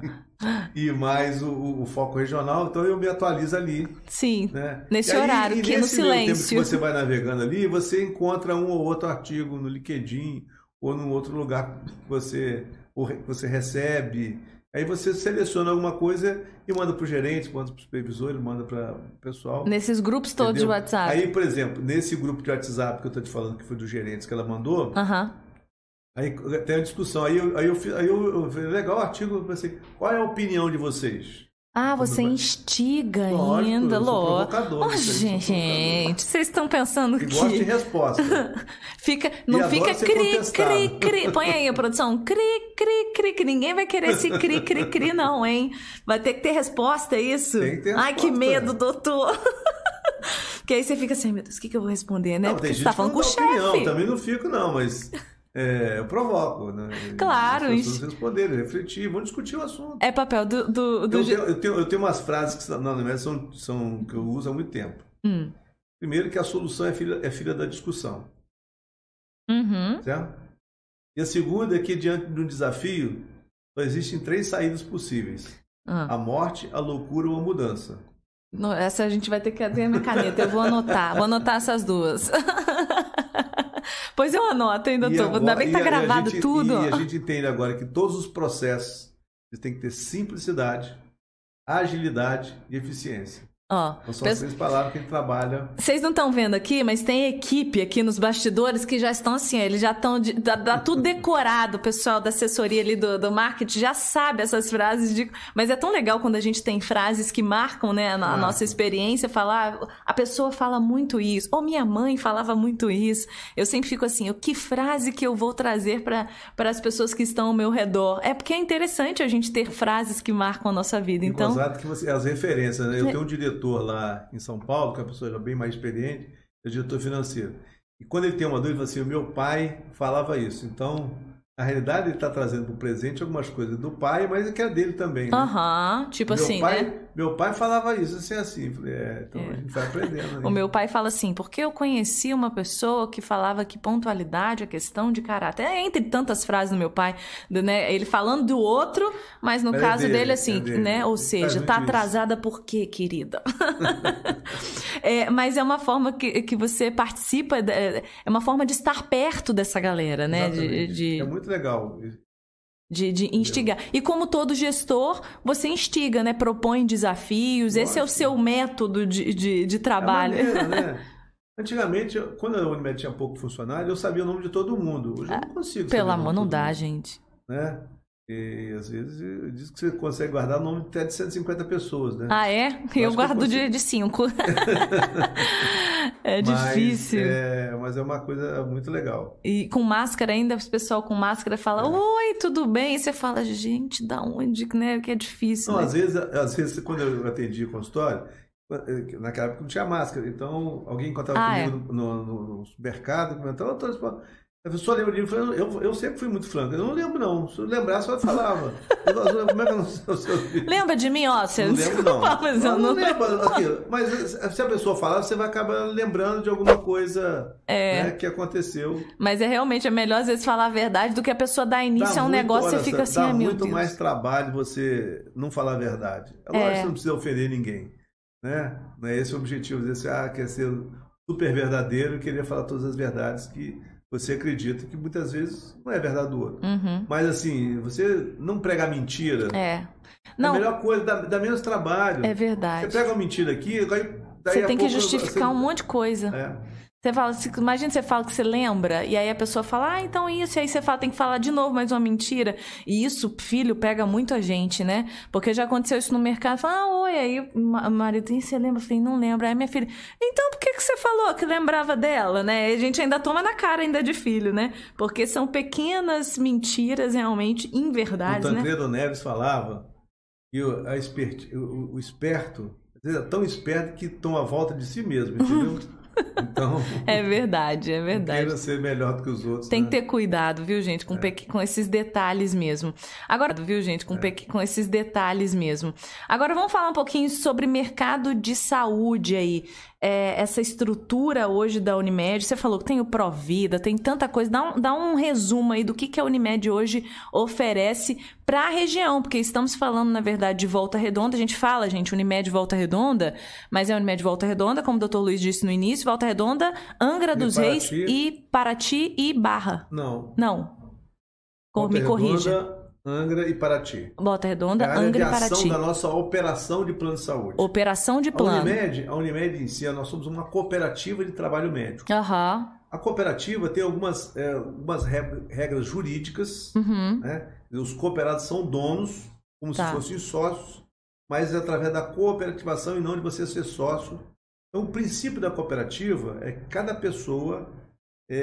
e mais o, o Foco Regional. Então eu me atualizo ali. Sim. Né? Nesse aí, horário, que é no meio tempo silêncio. que você vai navegando ali, você encontra um ou outro artigo no LinkedIn ou num outro lugar que você, que você recebe. Aí você seleciona alguma coisa e manda para o gerente, manda para o supervisor, manda para o pessoal. Nesses grupos todos de entendeu? WhatsApp. Aí, por exemplo, nesse grupo de WhatsApp que eu estou te falando, que foi dos gerentes que ela mandou, aí tem uma discussão. Aí eu, aí eu, aí eu, eu legal o artigo, eu pensei, qual é a opinião de vocês? Ah, você vai- instiga Lógico, ainda, provocador, Oh, sou gente, vocês estão pensando E gosto de que resposta. *laughs* fica, não fica cri, cri, cri. Põe aí a produção, cri, cri, cri, que ninguém vai querer esse cri, cri, cri não, hein? Vai ter que ter resposta, é isso? Tem que ter Ai, que resposta. medo, doutor. *laughs* Porque aí você fica assim, meu Deus, o que, que eu vou responder, né? Não, Porque tem você gente tá que falando não com o dá opinião, chefe. também não fico, não, mas é, eu provoco, né? Claro, As pessoas responderem, refletir, vão discutir o assunto. É papel do... do, do... Eu tenho, eu, tenho, eu tenho umas frases que são- na são, são, que eu uso há muito tempo. Hum. Primeiro que a solução é filha, é filha da discussão, Uhum. certo? E a segunda é que diante de um desafio, só existem três saídas possíveis. Ah. A morte, a loucura ou a mudança. Essa a gente vai ter que ter a minha caneta. Eu vou anotar. Vou anotar essas duas. *laughs* pois eu anoto, hein, E doutor? Ainda bem que tá gravado gente- tudo. E a gente entende agora que todos os processos têm que ter simplicidade, agilidade e eficiência. Ó, Então, são as três palavras que gente trabalha. vocês não estão vendo aqui, mas tem equipe aqui nos bastidores que já estão assim, eles já estão. de- Tá, tá tudo decorado, o pessoal da assessoria ali do, do marketing já sabe essas frases. De, mas é tão legal quando a gente tem frases que marcam né, a, a Marcam. nossa experiência, falar. A pessoa fala muito isso, ou minha mãe falava muito isso. Eu sempre fico assim, o que frase que eu vou trazer para as pessoas que estão ao meu redor? É porque é interessante a gente ter frases que marcam a nossa vida. E Então. gozado que você, as referências, né? Eu tenho um diretor lá em São Paulo, que é uma pessoa já bem mais experiente, é diretor financeiro. E quando ele tem uma dúvida, ele fala assim, o meu pai falava isso. Então, na realidade, ele está trazendo para o presente algumas coisas do pai, mas que é dele também. Né? Aham, tipo meu assim, pai, né? Meu pai falava isso, assim, assim. Falei, é, então a gente vai aprendendo. *laughs* O meu pai fala assim, porque eu conheci uma pessoa que falava que pontualidade é questão de caráter. É entre tantas frases do meu pai, né? Ele falando do outro, mas no é caso dele, dele, assim, é dele. né? Ou seja, tá isso. atrasada por quê, querida? *laughs* É, mas é uma forma que, que você participa, é uma forma de estar perto dessa galera, né? De, de, É muito legal. De, de instigar. E como todo gestor, você instiga, né? Propõe desafios. Esse é o seu método de, de, de É trabalho. maneiro, né? *laughs* Antigamente, eu- quando a Unimed tinha pouco funcionário, eu sabia o nome de todo mundo. Hoje eu não consigo saber Pelo amor, não dá, mundo, gente. Né? E às vezes diz que você consegue guardar o nome até de 150 pessoas, né? Ah, é? Eu, eu guardo consigo. de cinco. *laughs* *laughs* é Mas, difícil. É, mas é uma coisa muito legal. E com máscara ainda, o pessoal com máscara fala, É. oi, tudo bem? E você fala, gente, da onde, né? Que é difícil, Não, né? às vezes, às vezes, quando eu atendi o consultório, eh, naquela época não tinha máscara. Então, alguém encontrava Ah, comigo no, no, no supermercado, comentava, "Ô, Antônio, a pessoa lembra de mim, eu, eu, eu sempre fui muito franco. Eu não lembro, não. Se eu lembrasse, eu falava. Eu, como é que eu não sei? Lembra de mim, ó? Você Não lembro, não. *laughs* mas eu não... não lembro aquilo. Mas se a pessoa falar, você vai acabar lembrando de alguma coisa É. né, que aconteceu. Mas é realmente é melhor às vezes falar a verdade do que a pessoa dar início Dá a um muito- negócio e olha, fica assim, Dá ah, muito Deus. mais trabalho você não falar a verdade. É lógico É. que você não precisa ofender ninguém. Né? Não é esse o objetivo. Dizer assim, ah, quer ser super verdadeiro e querer falar todas as verdades que você acredita que muitas vezes não é verdade do outro. Uhum. Mas assim, você não pregar mentira É. é Não, a melhor coisa, dá, dá menos trabalho. é Você verdade. pega uma mentira aqui, aí, daí Você tem que justificar você- um monte de coisa. É. Você fala, imagina você fala que você lembra, e aí a pessoa fala, ah, então isso, e aí você fala, tem que falar de novo mais uma mentira. E isso, filho, pega muito a gente, né? Porque já aconteceu isso no mercado, fala, ah, oi, aí o ma- marido, e você lembra? Eu falei, não lembro. Aí minha filha, então por que, que você falou que lembrava dela, né? E a gente ainda toma na cara ainda de filho, né? Porque são pequenas mentiras realmente O inverdades, né? Tancredo Neves falava que o, a o, o esperto às vezes é tão esperto que toma a volta de si mesmo, entendeu? *laughs* Então, é verdade, é verdade. Queira ser melhor do que os outros. Tem né? que ter cuidado, viu, gente, com, é. com esses detalhes mesmo. Agora, viu, gente, com, é. com esses detalhes mesmo. Agora vamos falar um pouquinho sobre mercado de saúde aí é, essa estrutura hoje da Unimed? Você falou que tem o Provida, tem tanta coisa. Dá um, dá um resumo aí do que, que a Unimed hoje oferece para a região, porque estamos falando, na verdade, de Volta Redonda. A gente fala, gente, Unimed Volta Redonda, mas é Unimed Volta Redonda, como o doutor Luiz disse no início, Volta Redonda, Angra dos Reis e Paraty e Barra. Não. Não. Volta Me corrija. Angra e Paraty. Volta Redonda, é a área Angra de e Paraty. ação da nossa operação de plano de saúde. Operação de A plano. Unimed, a Unimed em si, nós somos uma cooperativa de trabalho médico. Aham. A cooperativa tem algumas, é, algumas regras jurídicas, Uhum. né? Os cooperados são donos, como Tá. se fossem sócios, mas é através da cooperativação e não de você ser sócio. Então, o princípio da cooperativa é que cada pessoa é,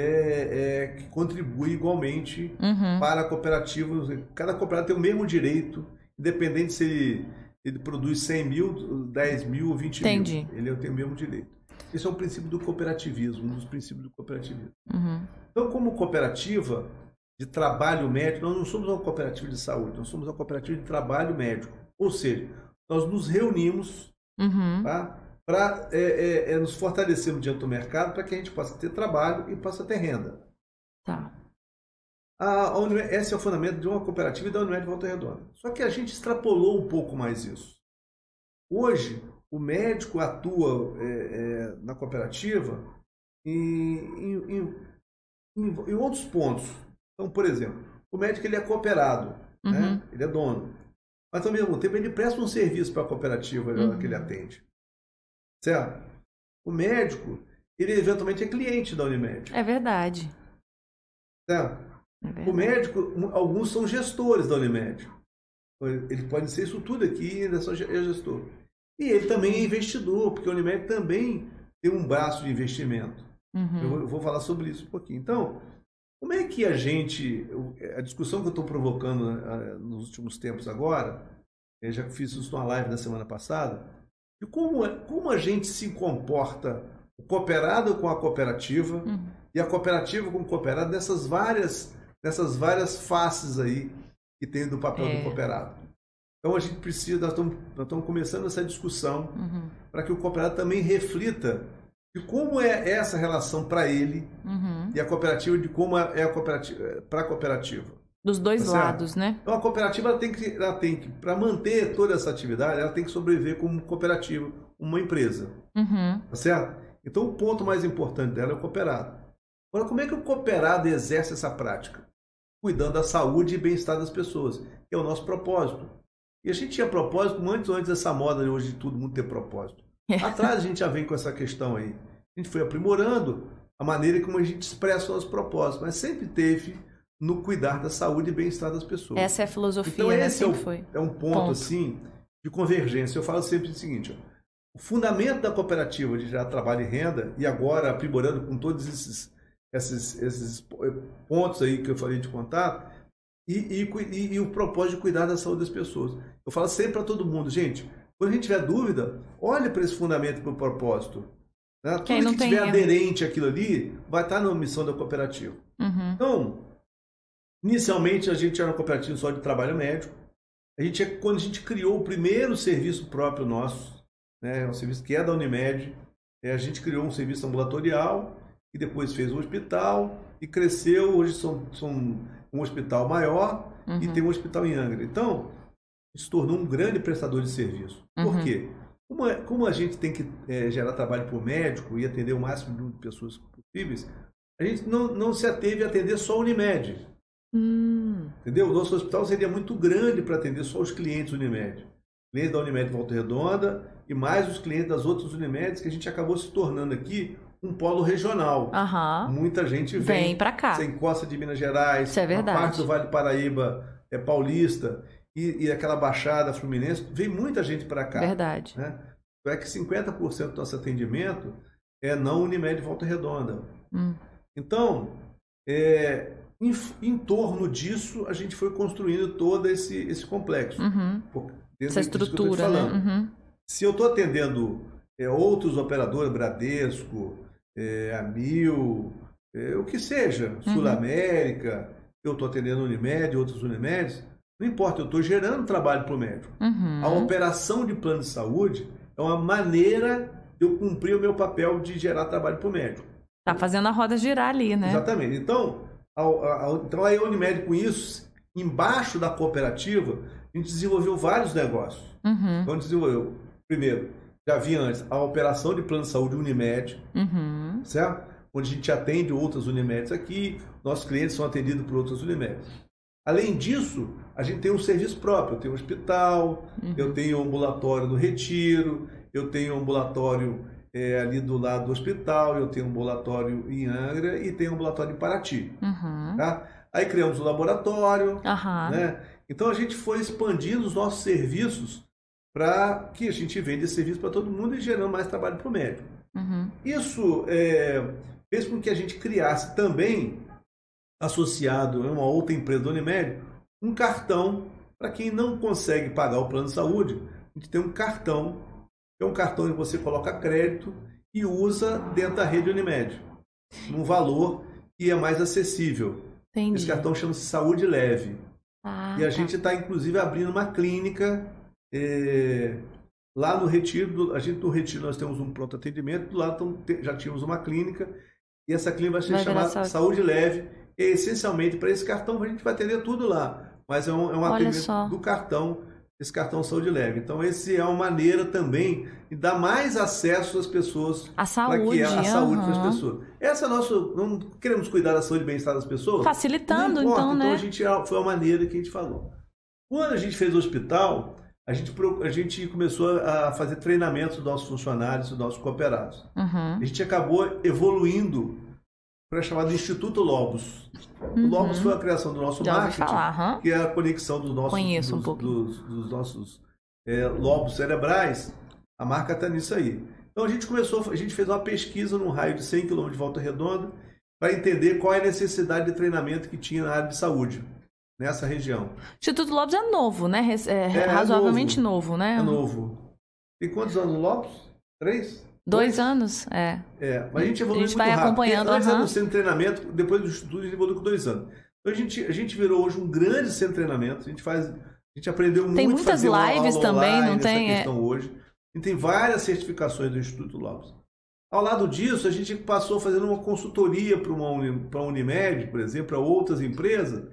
é, que contribui igualmente Uhum. para a cooperativa. Cada cooperativa tem o mesmo direito, independente se ele, ele produz 100 mil, 10 mil ou 20 Entendi. mil. Ele tem o mesmo direito. Esse é o princípio do cooperativismo, um dos princípios do cooperativismo. Uhum. Então, como cooperativa de trabalho médico, nós não somos uma cooperativa de saúde, nós somos uma cooperativa de trabalho médico. Ou seja, nós nos reunimos Uhum. tá, para é, é, é, nos fortalecermos diante do mercado para que a gente possa ter trabalho e possa ter renda. Tá. A, a Unimed- esse é o fundamento de uma cooperativa e da Unimed Volta Redonda. Só que a gente extrapolou um pouco mais isso. Hoje, o médico atua é, é, na cooperativa em, em- em- em- em outros pontos. Então, por exemplo, o médico ele é cooperado, Uhum. né? ele é dono. Mas, ao mesmo tempo, ele presta um serviço para a cooperativa Uhum. que ele atende. Certo? O médico, ele eventualmente é cliente da Unimed. É verdade. Certo? É verdade. O médico, alguns são gestores da Unimed. Ele pode ser isso tudo aqui, ele é só ge- é gestor. E ele também é investidor, porque a Unimed também tem um braço de investimento. Uhum. Eu, vou, eu vou falar sobre isso um pouquinho. Então, como é que a gente. A discussão que eu estou provocando eh, nos últimos tempos agora, eu já fiz isso numa live na semana passada, de como, é- como a gente se comporta, o cooperado com a cooperativa, Uhum. e a cooperativa como cooperado nessas várias, nessas várias faces aí que tem do papel É. do cooperado. Então a gente precisa, nós estamos, nós estamos começando essa discussão Uhum. para que o cooperado também reflita de como é essa relação para ele Uhum. e a cooperativa de como é a cooperativa para a cooperativa. Dos dois certo? lados, né? Então a cooperativa ela tem que, ela tem que para manter toda essa atividade, ela tem que sobreviver como cooperativa, uma empresa. Uhum. Tá certo? Então o ponto mais importante dela é o cooperado. Agora, como é que o cooperado exerce essa prática? Cuidando da saúde e bem-estar das pessoas, que é o nosso propósito. E a gente tinha propósito muito antes dessa moda de hoje de todo mundo ter propósito. *laughs* Atrás a gente já vem com essa questão aí. A gente foi aprimorando a maneira como a gente expressa o nosso propósito, mas sempre teve no cuidar da saúde e bem-estar das pessoas. Essa é a filosofia, Então né? esse é, o- foi. é um ponto, Ponto. assim de convergência. Eu falo sempre o seguinte: ó, o fundamento da cooperativa de gerar trabalho e renda e agora aprimorando com todos esses, esses, esses pontos aí que eu falei de contato e, e, e- e o propósito de cuidar da saúde das pessoas. Eu falo sempre para todo mundo, gente, quando a gente tiver dúvida, olhe para esse fundamento para o propósito. Né? Tudo não que tiver erro. aderente àquilo ali vai estar na missão da cooperativa. Uhum. Então, inicialmente a gente era uma cooperativa só de trabalho médico. A gente, é- quando a gente criou o primeiro serviço próprio nosso, né, um serviço que é da Unimed, é, a gente criou um serviço ambulatorial e depois fez um hospital e cresceu. Hoje são, são um hospital maior e Uhum. tem um hospital em Angra. Então, se tornou um grande prestador de serviço. Por Uhum. quê? Como, é- como a gente tem que é, gerar trabalho por médico e atender o máximo de pessoas possíveis, a gente não, não se ateve a atender só a Unimed. Hum. Entendeu? O nosso hospital seria muito grande para atender só os clientes Unimed. Clientes da Unimed Volta Redonda e mais os clientes das outras Unimedes, que a gente acabou se tornando aqui um polo regional. Aham. Muita gente vem, Vem pra cá. você encosta de Minas Gerais, Isso é verdade. parte do Vale do Paraíba é paulista e, e aquela baixada fluminense, vem muita gente para cá. Verdade. Né? Então é que 50% do nosso atendimento é não Unimed Volta Redonda. Hum. Então, é, em, em torno disso, a gente foi construindo todo esse, esse complexo. Uhum. Essa estrutura, né? Uhum. Se eu estou atendendo é, outros operadores, Bradesco, é, a Mil, é, o que seja, uhum. Sul América, eu estou atendendo Unimed, outros Unimedes, não importa, eu estou gerando trabalho para o médico. Uhum. A operação de plano de saúde é uma maneira de eu cumprir o meu papel de gerar trabalho para o médico. Tá fazendo a roda girar ali, né? Exatamente. Então, a, a, a, então a Unimed com isso, embaixo da cooperativa, a gente desenvolveu vários negócios. Uhum. Então, desenvolveu, primeiro, já havia antes a operação de plano de saúde Unimed, uhum. certo? Onde a gente atende outras Unimedes aqui, nossos clientes são atendidos por outras Unimedes. Além disso, a gente tem um serviço próprio. Eu tenho um hospital, uhum. eu tenho um ambulatório no Retiro, eu tenho um ambulatório é, ali do lado do hospital, eu tenho um ambulatório em Angra e tenho um ambulatório em Paraty. Uhum. Tá? Aí criamos o um laboratório, uhum. né? Então a gente foi expandindo os nossos serviços para que a gente venda esse serviço para todo mundo e gerando mais trabalho para o médico. Uhum. Isso é, fez com que a gente criasse também, associado a uma outra empresa do Unimed, um cartão para quem não consegue pagar o plano de saúde. A gente tem um cartão é um cartão que você coloca crédito e usa dentro da rede Unimed, num valor que é mais acessível. Entendi. Esse cartão chama-se Saúde Leve. Ah, e a tá. gente está, inclusive, abrindo uma clínica é, lá no Retiro. A gente no Retiro nós temos um pronto atendimento, do lado já tínhamos uma clínica. E essa clínica vai ser vai chamada saúde. saúde. Leve. E, essencialmente, para esse cartão, a gente vai atender tudo lá. Mas é um, é um atendimento do cartão esse cartão saúde leve. Então, esse é uma maneira também de dar mais acesso às pessoas. A saúde. a, a saúde para as pessoas. Essa é a nossa. Não queremos cuidar da saúde e bem-estar das pessoas? Facilitando, então, então, né? Então, a gente, foi uma maneira que a gente falou. Quando a gente fez o hospital, a gente, a gente começou a fazer treinamentos dos nossos funcionários, dos nossos cooperados. Uhum. A gente acabou evoluindo para chamado Instituto Lobos. Uhum. O Lobos foi a criação do nosso Já marketing, falar, que é a conexão dos nossos, dos, um dos, dos nossos é, lobos cerebrais. A marca está nisso aí. Então a gente começou, a gente fez uma pesquisa num raio de 100 km de Volta Redonda para entender qual é a necessidade de treinamento que tinha na área de saúde nessa região. Instituto Lobos é novo, né? É, é, é razoavelmente novo, novo, né? É novo. Tem quantos anos o Lobos? Três? Dois, anos? É. É, mas a gente evoluiu a gente vai rápido. acompanhando. Antes era um centro de treinamento, depois do estudo a gente evoluiu com dois anos. Então a gente, a gente virou hoje um grande centro de treinamento. A gente faz. A gente aprendeu muito. Tem muitas lives também, não tem? É. hoje. A gente tem várias certificações do Instituto Lopes. Ao lado disso, a gente passou fazendo uma consultoria para uma, para a Unimed, por exemplo, para outras empresas.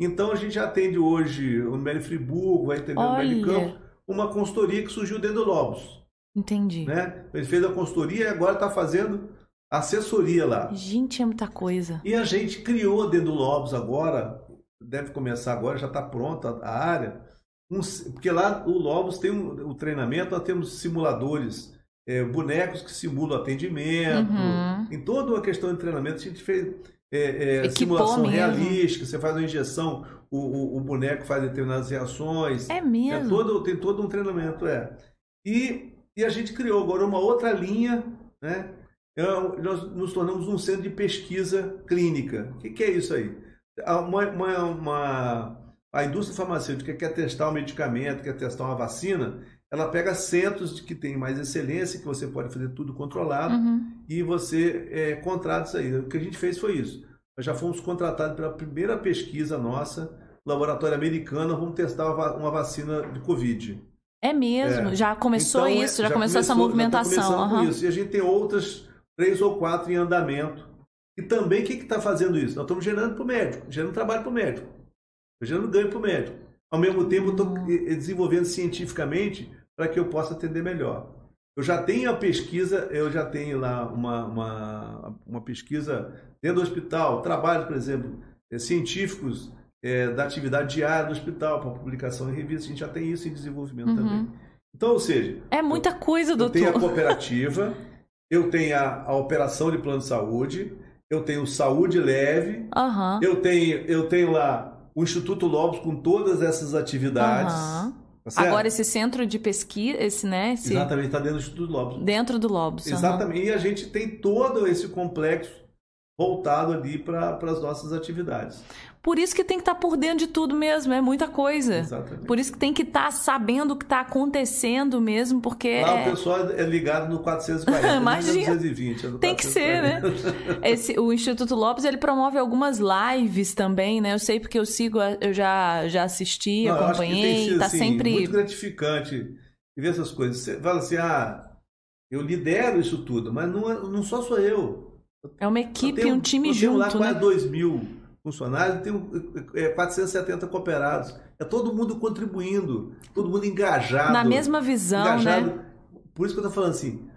Então a gente atende hoje o Unimed Friburgo, vai atender o Unimed Campo, uma consultoria que surgiu dentro do Lobos. Entendi. Né? Ele fez a consultoria e agora está fazendo assessoria lá. Gente, é muita coisa. E a gente criou dentro do Lobos agora, deve começar agora, já está pronta a área, um, porque lá o Lobos tem um, o treinamento, nós temos simuladores, é, bonecos que simulam atendimento, uhum. em toda uma questão de treinamento a gente fez é, é, simulação mesmo. realística, você faz uma injeção, o, o, o, boneco faz determinadas reações. É mesmo? É todo, tem todo um treinamento, é. E e a gente criou agora uma outra linha, né? É, nós nos tornamos um centro de pesquisa clínica. O que, que é isso aí? Uma, uma, uma, a indústria farmacêutica quer testar um medicamento, quer testar uma vacina, ela pega centros de que tem mais excelência, que você pode fazer tudo controlado, uhum. e você é, contrata isso aí. O que a gente fez foi isso. Nós já fomos contratados pela primeira pesquisa nossa, laboratório americano, vamos testar uma vacina de Covid. É mesmo? É. Já começou então, é, isso? Já, já começou, começou, essa movimentação? Já tá uhum. isso. E a gente tem outras três ou quatro em andamento. E também, o que está fazendo isso? Nós estamos gerando para o médico, gerando trabalho para o médico, gerando ganho para o médico. Ao mesmo tempo, estou uhum. desenvolvendo cientificamente para que eu possa atender melhor. Eu já tenho a pesquisa, eu já tenho lá uma, uma, uma pesquisa dentro do hospital, trabalho, por exemplo, é, científicos é, da atividade diária do hospital, para publicação em revista, a gente já tem isso em desenvolvimento uhum. também. Então, ou seja. É muita coisa, doutor. Eu tenho a cooperativa, eu tenho a, a, operação de plano de saúde, eu tenho saúde leve, uhum. eu, tenho, eu tenho lá o Instituto Lobos com todas essas atividades. Uhum. Tá Agora, esse centro de pesquisa, esse, né? Esse... Exatamente, está dentro do Instituto Lobos. Dentro do Lobos. Exatamente. E a gente tem todo esse complexo voltado ali para as nossas atividades. Por isso que tem que estar tá por dentro de tudo mesmo, é muita coisa. Exatamente. Por isso que tem que estar tá sabendo o que está acontecendo mesmo, porque. Lá é... o pessoal é ligado no 440, *laughs* Imagina. 220. É tem 440. que ser, né? *laughs* Esse, o Instituto Lopes ele promove algumas lives também, né? Eu sei porque eu sigo, eu já, já assisti, Não, acompanhei, sido, tá assim, sempre. Muito gratificante ver essas coisas. Você fala assim, ah, eu lidero isso tudo, mas não, é, não só sou eu. É uma equipe, tenho, um time junto. Lá quase né? 2 mil funcionários, tem é, 470 cooperados. É todo mundo contribuindo, todo mundo engajado. Na mesma visão, engajado. né? Por isso que eu estou falando assim,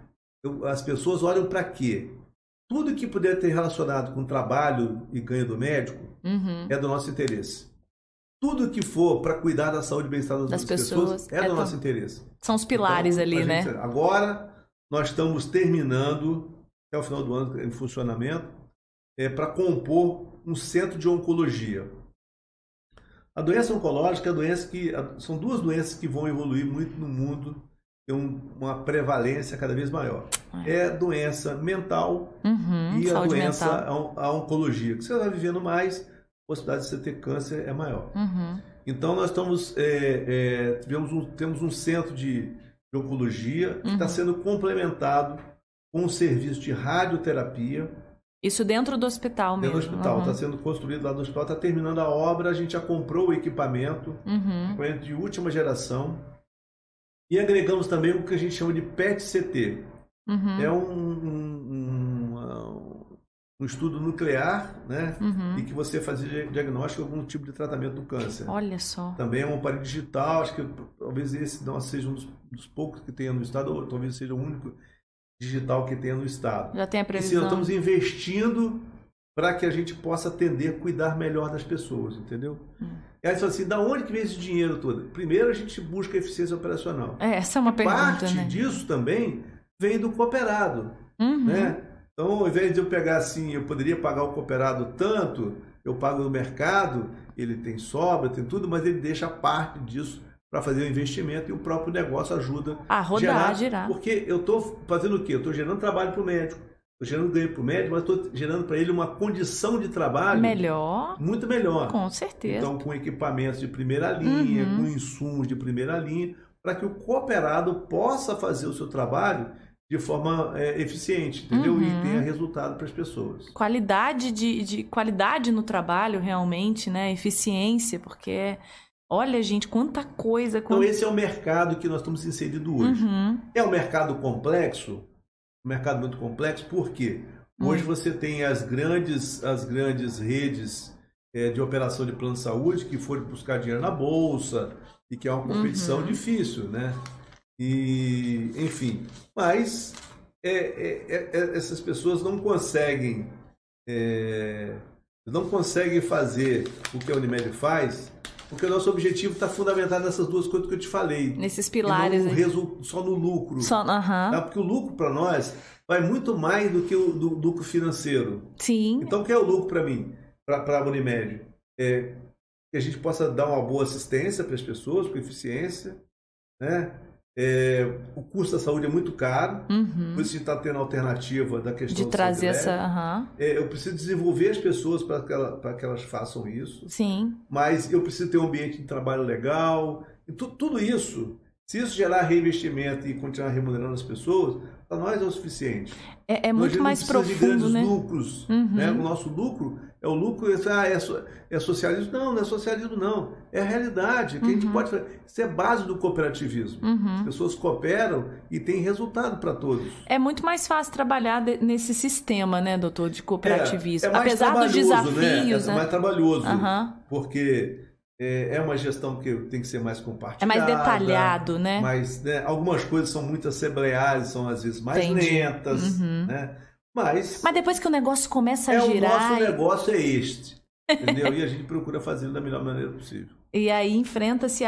eu, as pessoas olham para quê? Tudo que puder ter relacionado com trabalho e ganho do médico uhum. é do nosso interesse. Tudo que for para cuidar da saúde e bem-estar das, das pessoas, pessoas, é, é do tão... nosso interesse. São os pilares então, ali, né? Gente, agora nós estamos terminando, até o final do ano, em funcionamento, é, para compor um centro de oncologia. A doença oncológica é a doença que são duas doenças que vão evoluir muito no mundo, tem uma prevalência cada vez maior. É, é doença mental uhum, e a doença mental. a oncologia. Que você vai vivendo mais, a possibilidade de você ter câncer é maior. Uhum. Então nós estamos é, é, tivemos um, temos um centro de, de oncologia que está uhum. sendo complementado com um serviço de radioterapia isso dentro do hospital mesmo? Dentro do hospital. Está uhum. sendo construído lá no hospital, está terminando a obra, a gente já comprou o equipamento, uhum. equipamento de última geração. E agregamos também o que a gente chama de PET-CT. Uhum. É um, um, um, um, estudo nuclear, né? Uhum. E que você fazia diagnóstico de algum tipo de tratamento do câncer. Olha só. Também é um aparelho digital, acho que talvez esse não seja um dos, dos poucos que tenha no estado, ou talvez seja o único digital que tenha no Estado. Já tem a previsão. E sim, estamos investindo para que a gente possa atender, cuidar melhor das pessoas, entendeu? Hum. E aí, assim, da onde que vem esse dinheiro todo? Primeiro, a gente busca eficiência operacional. É, essa é uma pergunta, Parte né? disso também vem do cooperado, uhum. né? Então, ao invés de eu pegar assim, eu poderia pagar o cooperado tanto, eu pago no mercado, ele tem sobra, tem tudo, mas ele deixa parte disso para fazer o investimento e o próprio negócio ajuda a rodar, gerar, girar. Porque eu estou fazendo o quê? Eu estou gerando trabalho para o médico, estou gerando ganho para o médico, mas estou gerando para ele uma condição de trabalho melhor, muito melhor. Com certeza. Então, com equipamentos de primeira linha, uhum. com insumos de primeira linha, para que o cooperado possa fazer o seu trabalho de forma é, eficiente, entendeu? Uhum. E tenha resultado para as pessoas. Qualidade de, de qualidade no trabalho, realmente, né? Eficiência, porque Olha, gente, quanta coisa. Então, esse é o mercado que nós estamos inseridos hoje. Uhum. É um mercado complexo, um mercado muito complexo, por quê? Hoje uhum. você tem as grandes, as grandes redes é, de operação de plano de saúde que foram buscar dinheiro na bolsa e que é uma competição uhum. difícil, né? E, enfim, mas é, é, é, é essas pessoas não conseguem é, não conseguem fazer o que a Unimed faz porque o nosso objetivo está fundamentado nessas duas coisas que eu te falei. Nesses pilares. No só no lucro. Só, uh -huh. tá? Porque o lucro para nós vai muito mais do que o do, lucro financeiro. Sim. Então, o que é o lucro para mim, para a Unimed? É que a gente possa dar uma boa assistência para as pessoas, com eficiência, né? É, o custo da saúde é muito caro, uhum. por isso a gente está tendo a alternativa da questão de trazer essa. Uhum. É, eu preciso desenvolver as pessoas para que, ela, que elas façam isso. Sim. Mas eu preciso ter um ambiente de trabalho legal. E tu, tudo isso, se isso gerar reinvestimento e continuar remunerando as pessoas, para nós é o suficiente. É, é muito mais profundo, de grandes né? lucros. Uhum. Né? O nosso lucro é o lucro, ah, é, é socialismo. Não, não é socialismo, não. É a realidade que uhum. a gente uhum. pode fazer. Isso é base do cooperativismo. Uhum. As pessoas cooperam e tem resultado para todos. É muito mais fácil trabalhar de, nesse sistema, né, doutor, de cooperativismo. É, é Apesar dos né? desafios. Né? É né? mais trabalhoso. Porque é, é uma gestão que tem que ser mais compartilhada. É mais detalhado, né? Mas né, algumas coisas são muito assembleares, são às vezes mais Entendi. lentas, uhum. né? Mas, Mas depois que o negócio começa a é, girar. O nosso negócio é este. Entendeu? e a gente procura fazê-lo da melhor maneira possível. E aí enfrenta-se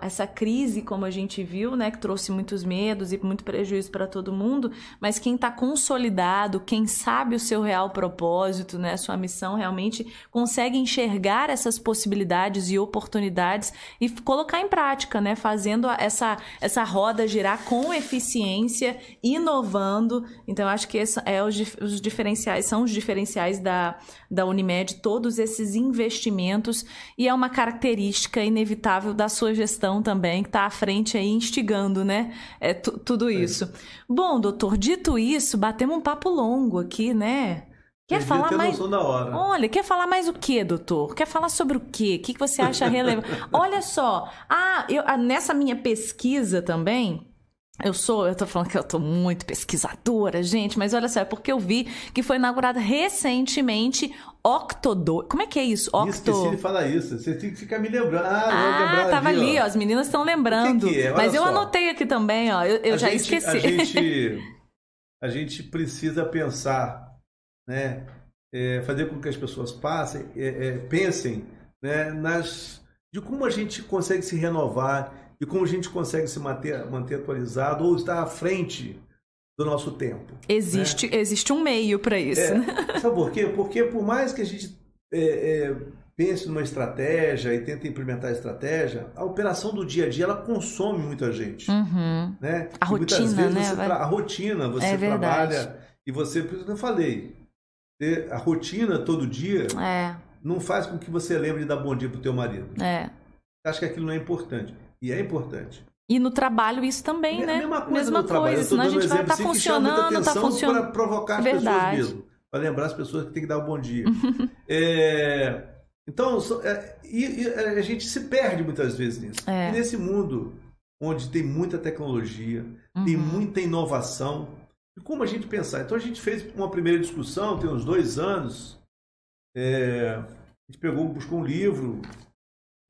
essa crise, como a gente viu, né, que trouxe muitos medos e muito prejuízo para todo mundo, mas quem está consolidado, quem sabe o seu real propósito, né, sua missão realmente consegue enxergar essas possibilidades e oportunidades e colocar em prática, né, fazendo essa, essa roda girar com eficiência, inovando. Então, acho que esse é os, os diferenciais, são os diferenciais da, da Unimed, todos esses investimentos, e é uma característica característica inevitável da sua gestão também, que está à frente aí instigando, né? É, tudo é. isso. É. Bom, doutor, dito isso, batemos um papo longo aqui, né? Quer falar mais? Olha, quer falar mais o que, doutor? Quer falar sobre o quê? O que você acha relevante? *laughs* Olha só, ah, eu, nessa minha pesquisa também, eu sou, eu tô falando que eu tô muito pesquisadora, gente, mas olha só, é porque eu vi que foi inaugurada recentemente Octo Como é que é isso? Octo... Esqueci de falar isso. Você tem que ficar me lembrando. Ah, ah tava ali, ali ó. As meninas estão lembrando. Que que é? Mas eu anotei aqui também, ó. Eu, eu já gente, esqueci. A gente, *laughs* a gente precisa pensar, né? É, fazer com que as pessoas passem, é, é, pensem né, nas, de como a gente consegue se renovar e como a gente consegue se manter, manter atualizado ou estar à frente do nosso tempo. Existe, né? existe um meio para isso. É, sabe por quê? Porque por mais que a gente é, é, pense numa estratégia e tente implementar a estratégia, a operação do dia a dia ela consome muita gente. Uhum. Né? A rotina, né? Vai... A rotina, você é trabalha e você, por isso que eu falei, a rotina todo dia é. não faz com que você lembre de dar bom dia pro teu marido. É. Acho que aquilo não é importante. E é importante. E no trabalho isso também, é né? A mesma coisa, mesma coisa senão a gente vai estar tá funcionando, tá funcionando. para provocar as Verdade. pessoas mesmo. Para lembrar as pessoas que tem que dar um bom dia. *laughs* é, então, é, e, e, a gente se perde muitas vezes nisso. É. E nesse mundo onde tem muita tecnologia, uhum. tem muita inovação, e como a gente pensar? Então a gente fez uma primeira discussão, tem uns dois anos, é, a gente pegou, buscou um livro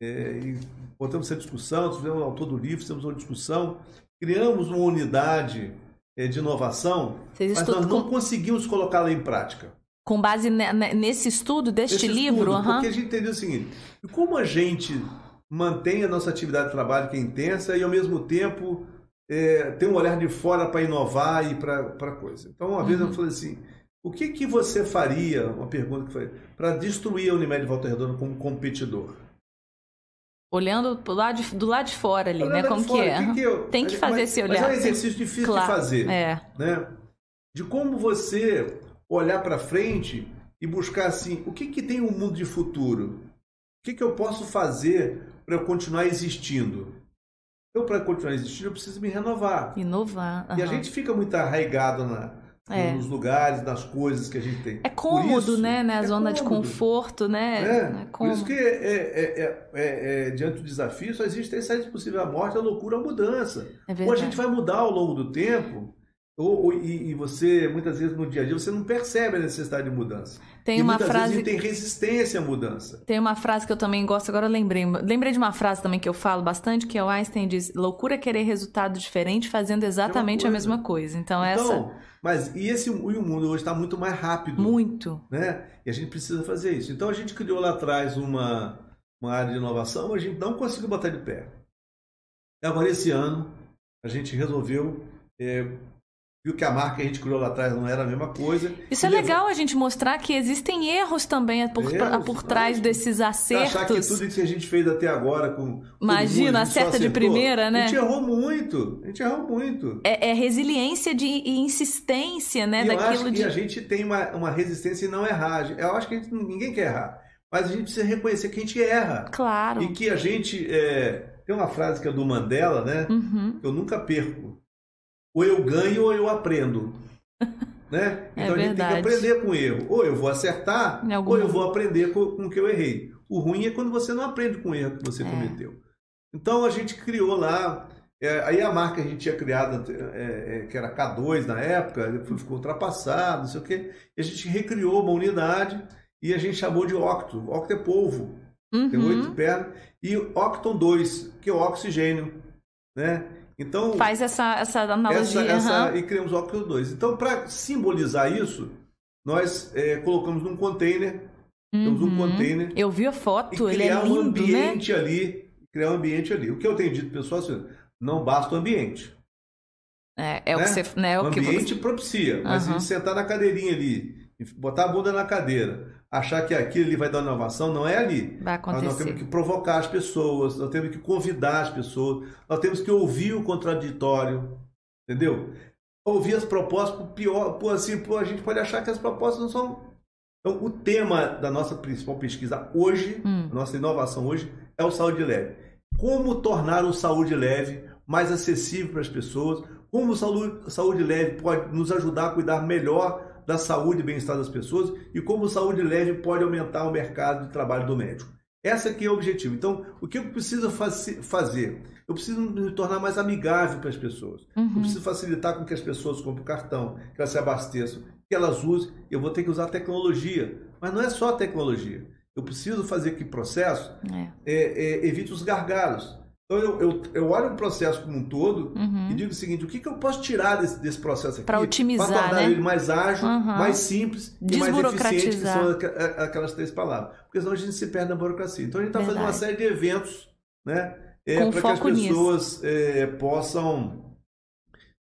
é, e botamos essa discussão, tivemos o autor do livro, fizemos uma discussão, criamos uma unidade é, de inovação, Vocês mas nós não com... conseguimos colocá-la em prática. Com base nesse estudo deste livro? Estudo, uhum. Porque a gente entendeu o seguinte, como a gente mantém a nossa atividade de trabalho que é intensa e ao mesmo tempo é, tem um olhar de fora para inovar e para coisa. Então, uma uhum. vez eu uhum. falei assim, o que, que você faria, uma pergunta que foi, para destruir a Unimed Volta Redonda como competidor? Olhando do lado de, do lado de fora ali, Olhando né? Como que é? Que que eu, Tem que fazer mas, esse olhar. Mas é um exercício difícil claro, de fazer. É. Né? De como você olhar para frente e buscar assim, o que, que tem um mundo de futuro? O que, que eu posso fazer para eu continuar existindo? Eu, para continuar existindo, eu preciso me renovar. Inovar. Uhum. E a gente fica muito arraigado na, é. nos lugares, nas coisas que a gente tem. É cômodo, isso, né? né? A é zona cômodo. de conforto, né? É. é Por isso que é, é, diante do desafio só existe três saídas possíveis: a morte, a loucura, a mudança. ou a gente vai mudar ao longo do tempo, ou, ou e, e, você, muitas vezes no dia a dia, você não percebe a necessidade de mudança. Tem e uma frase. Vezes, tem resistência à mudança. Tem uma frase que eu também gosto, agora eu lembrei. Lembrei de uma frase também que eu falo bastante, que é o Einstein diz: loucura é querer resultado diferente fazendo exatamente a mesma coisa. Então, então essa. Mas e esse e o mundo hoje está muito mais rápido. Muito. Né? E a gente precisa fazer isso. Então a gente criou lá atrás uma, uma área de inovação, mas a gente não conseguiu botar de pé. Agora, esse ano, a gente resolveu é, viu que a marca que a gente criou lá atrás não era a mesma coisa. Isso é levou... legal a gente mostrar que existem erros também por, erros, por trás não, desses acertos. Achar que tudo que a gente fez até agora com. Imagina, acerta de primeira, né? A gente errou muito. A gente errou muito. É, é resiliência de, e insistência, né? E daquilo de... a gente tem uma, uma resistência em não errar. Eu acho que gente, ninguém quer errar. Mas a gente precisa reconhecer que a gente erra. Claro. E que a gente. É... Tem uma frase que é do Mandela, né? Uhum. Eu nunca perco ou eu ganho ou eu aprendo. *laughs* Né? É então a gente tem que aprender com o erro. Ou eu vou acertar, ou eu vou aprender com, com o que eu errei. O ruim é quando você não aprende com o erro que você é. cometeu. Então a gente criou lá. É, aí a marca que a gente tinha criado, é, é que era K2 na época, ficou ultrapassado, não sei o quê. E a gente recriou uma unidade e a gente chamou de Octo. Octo é polvo. Uhum. Tem oito pernas. E Octon 2, que é o oxigênio. Né? Então, Faz essa, essa analogia. Essa, essa, uhum. E criamos o óculos 2. Então, para simbolizar isso, nós é, colocamos num container Temos um container. Eu vi a foto, e ele é criar lindo, um ambiente né? ali, criar um ambiente ali. O que eu tenho dito, pessoal, assim, não basta o ambiente. É, é o né? que você. Né, é o o que ambiente propicia, mas gente sentar na cadeirinha ali, botar a bunda na cadeira, achar que aquilo ali vai dar inovação, não é ali. vai Mas nós acontecer. temos que provocar as pessoas, nós temos que convidar as pessoas, nós temos que ouvir o contraditório, entendeu? Ouvir as propostas, por pior, por assim, por, a gente pode achar que as propostas não são. Então, o tema da nossa principal pesquisa hoje, Hum. nossa inovação hoje, é o saúde leve. Como tornar o saúde leve mais acessível para as pessoas? Como o saúde, saúde leve pode nos ajudar a cuidar melhor da saúde e bem-estar das pessoas? E como saúde leve pode aumentar o mercado de trabalho do médico? Esse aqui é o objetivo. Então, o que eu preciso fazer? Eu preciso me tornar mais amigável para as pessoas. Eu Uhum. preciso facilitar com que as pessoas comprem cartão, que elas se abasteçam, que elas usem. Eu vou ter que usar tecnologia. Mas não é só tecnologia. Eu preciso fazer que o processo É. é, é, evite os gargalos. Então eu, eu, eu olho o processo como um todo Uhum. e digo o seguinte: o que, que eu posso tirar desse, desse processo aqui Pra otimizar, para tornar né? ele mais ágil, Uhum. mais simples e mais eficiente, que são aquelas três palavras. Porque senão a gente se perde na burocracia. Então a gente está fazendo uma série de eventos né, Com para que as pessoas é, possam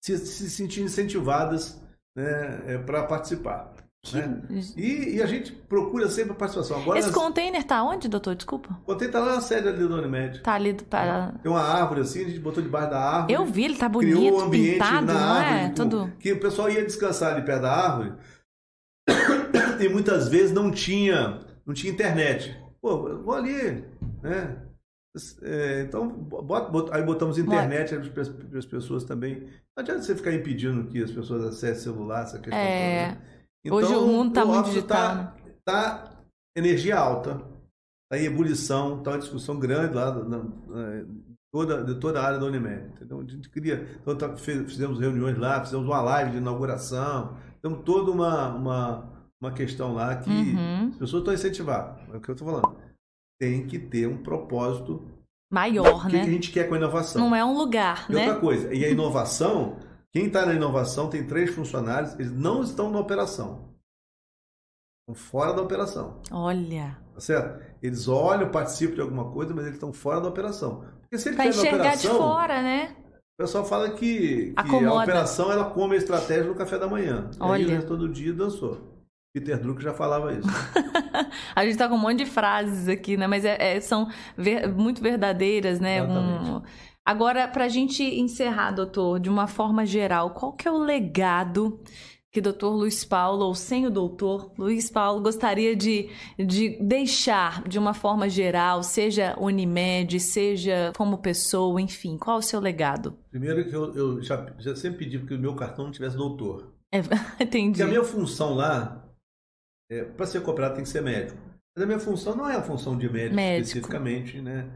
se, se sentir incentivadas né, para participar. Né? E, e a gente procura sempre a participação. Agora, Esse nós- container tá onde, doutor? Desculpa. Contei tá lá na sede ali da Unimed. Tá ali do- para. Tem uma árvore assim, a gente botou debaixo da árvore. Eu vi, ele tá criou bonito, um ambiente pintado, na não árvore. é? Todo. Que o pessoal ia descansar ali perto da árvore. *coughs* e muitas vezes não tinha, não tinha internet. Pô, eu vou ali, né? É, então, bota- bota- aí botamos internet para as pessoas também. Não adianta você ficar impedindo que as pessoas acessem celular, essa questão É. toda, né? Hoje o mundo tá o muito digital, Tá, né? tá energia alta, tá em ebulição, tá uma discussão grande lá na, na- toda, de toda a área da Unimed. Entendeu? A gente queria, então tá- fizemos reuniões lá, fizemos uma live de inauguração, temos toda uma, uma, uma questão lá que Uhum. as pessoas estão incentivadas. É o que eu estou falando. Tem que ter um propósito. Maior, o que, que a né? gente quer com a inovação? Não é um lugar, E né? outra coisa, e a inovação, *laughs* quem está na inovação tem três funcionários, eles não estão na operação. Estão fora da operação. Olha. Tá certo? Eles olham, participam de alguma coisa, mas eles estão fora da operação. Porque se ele na enxergar de operação, fora, né? o pessoal fala que, que a operação ela come a estratégia no café da manhã. E aí Olha. o resto todo dia dançou. Peter Drucker já falava isso. *laughs* A gente tá com um monte de frases aqui, né? Mas é- é- são ver- muito verdadeiras, né? Exatamente. Um- Agora, pra gente encerrar, doutor, de uma forma geral, qual que é o legado que o doutor Luiz Paulo, ou sem o doutor Luiz Paulo, gostaria de, de deixar de uma forma geral, seja Unimed, seja como pessoa, enfim, qual o seu legado? Primeiro que eu, eu já, já sempre pedi que o meu cartão não tivesse doutor. É, *laughs* entendi. Porque a minha função lá, é, para ser cooperado tem que ser médico. Mas a minha função não é a função de médico, Médico. especificamente, né?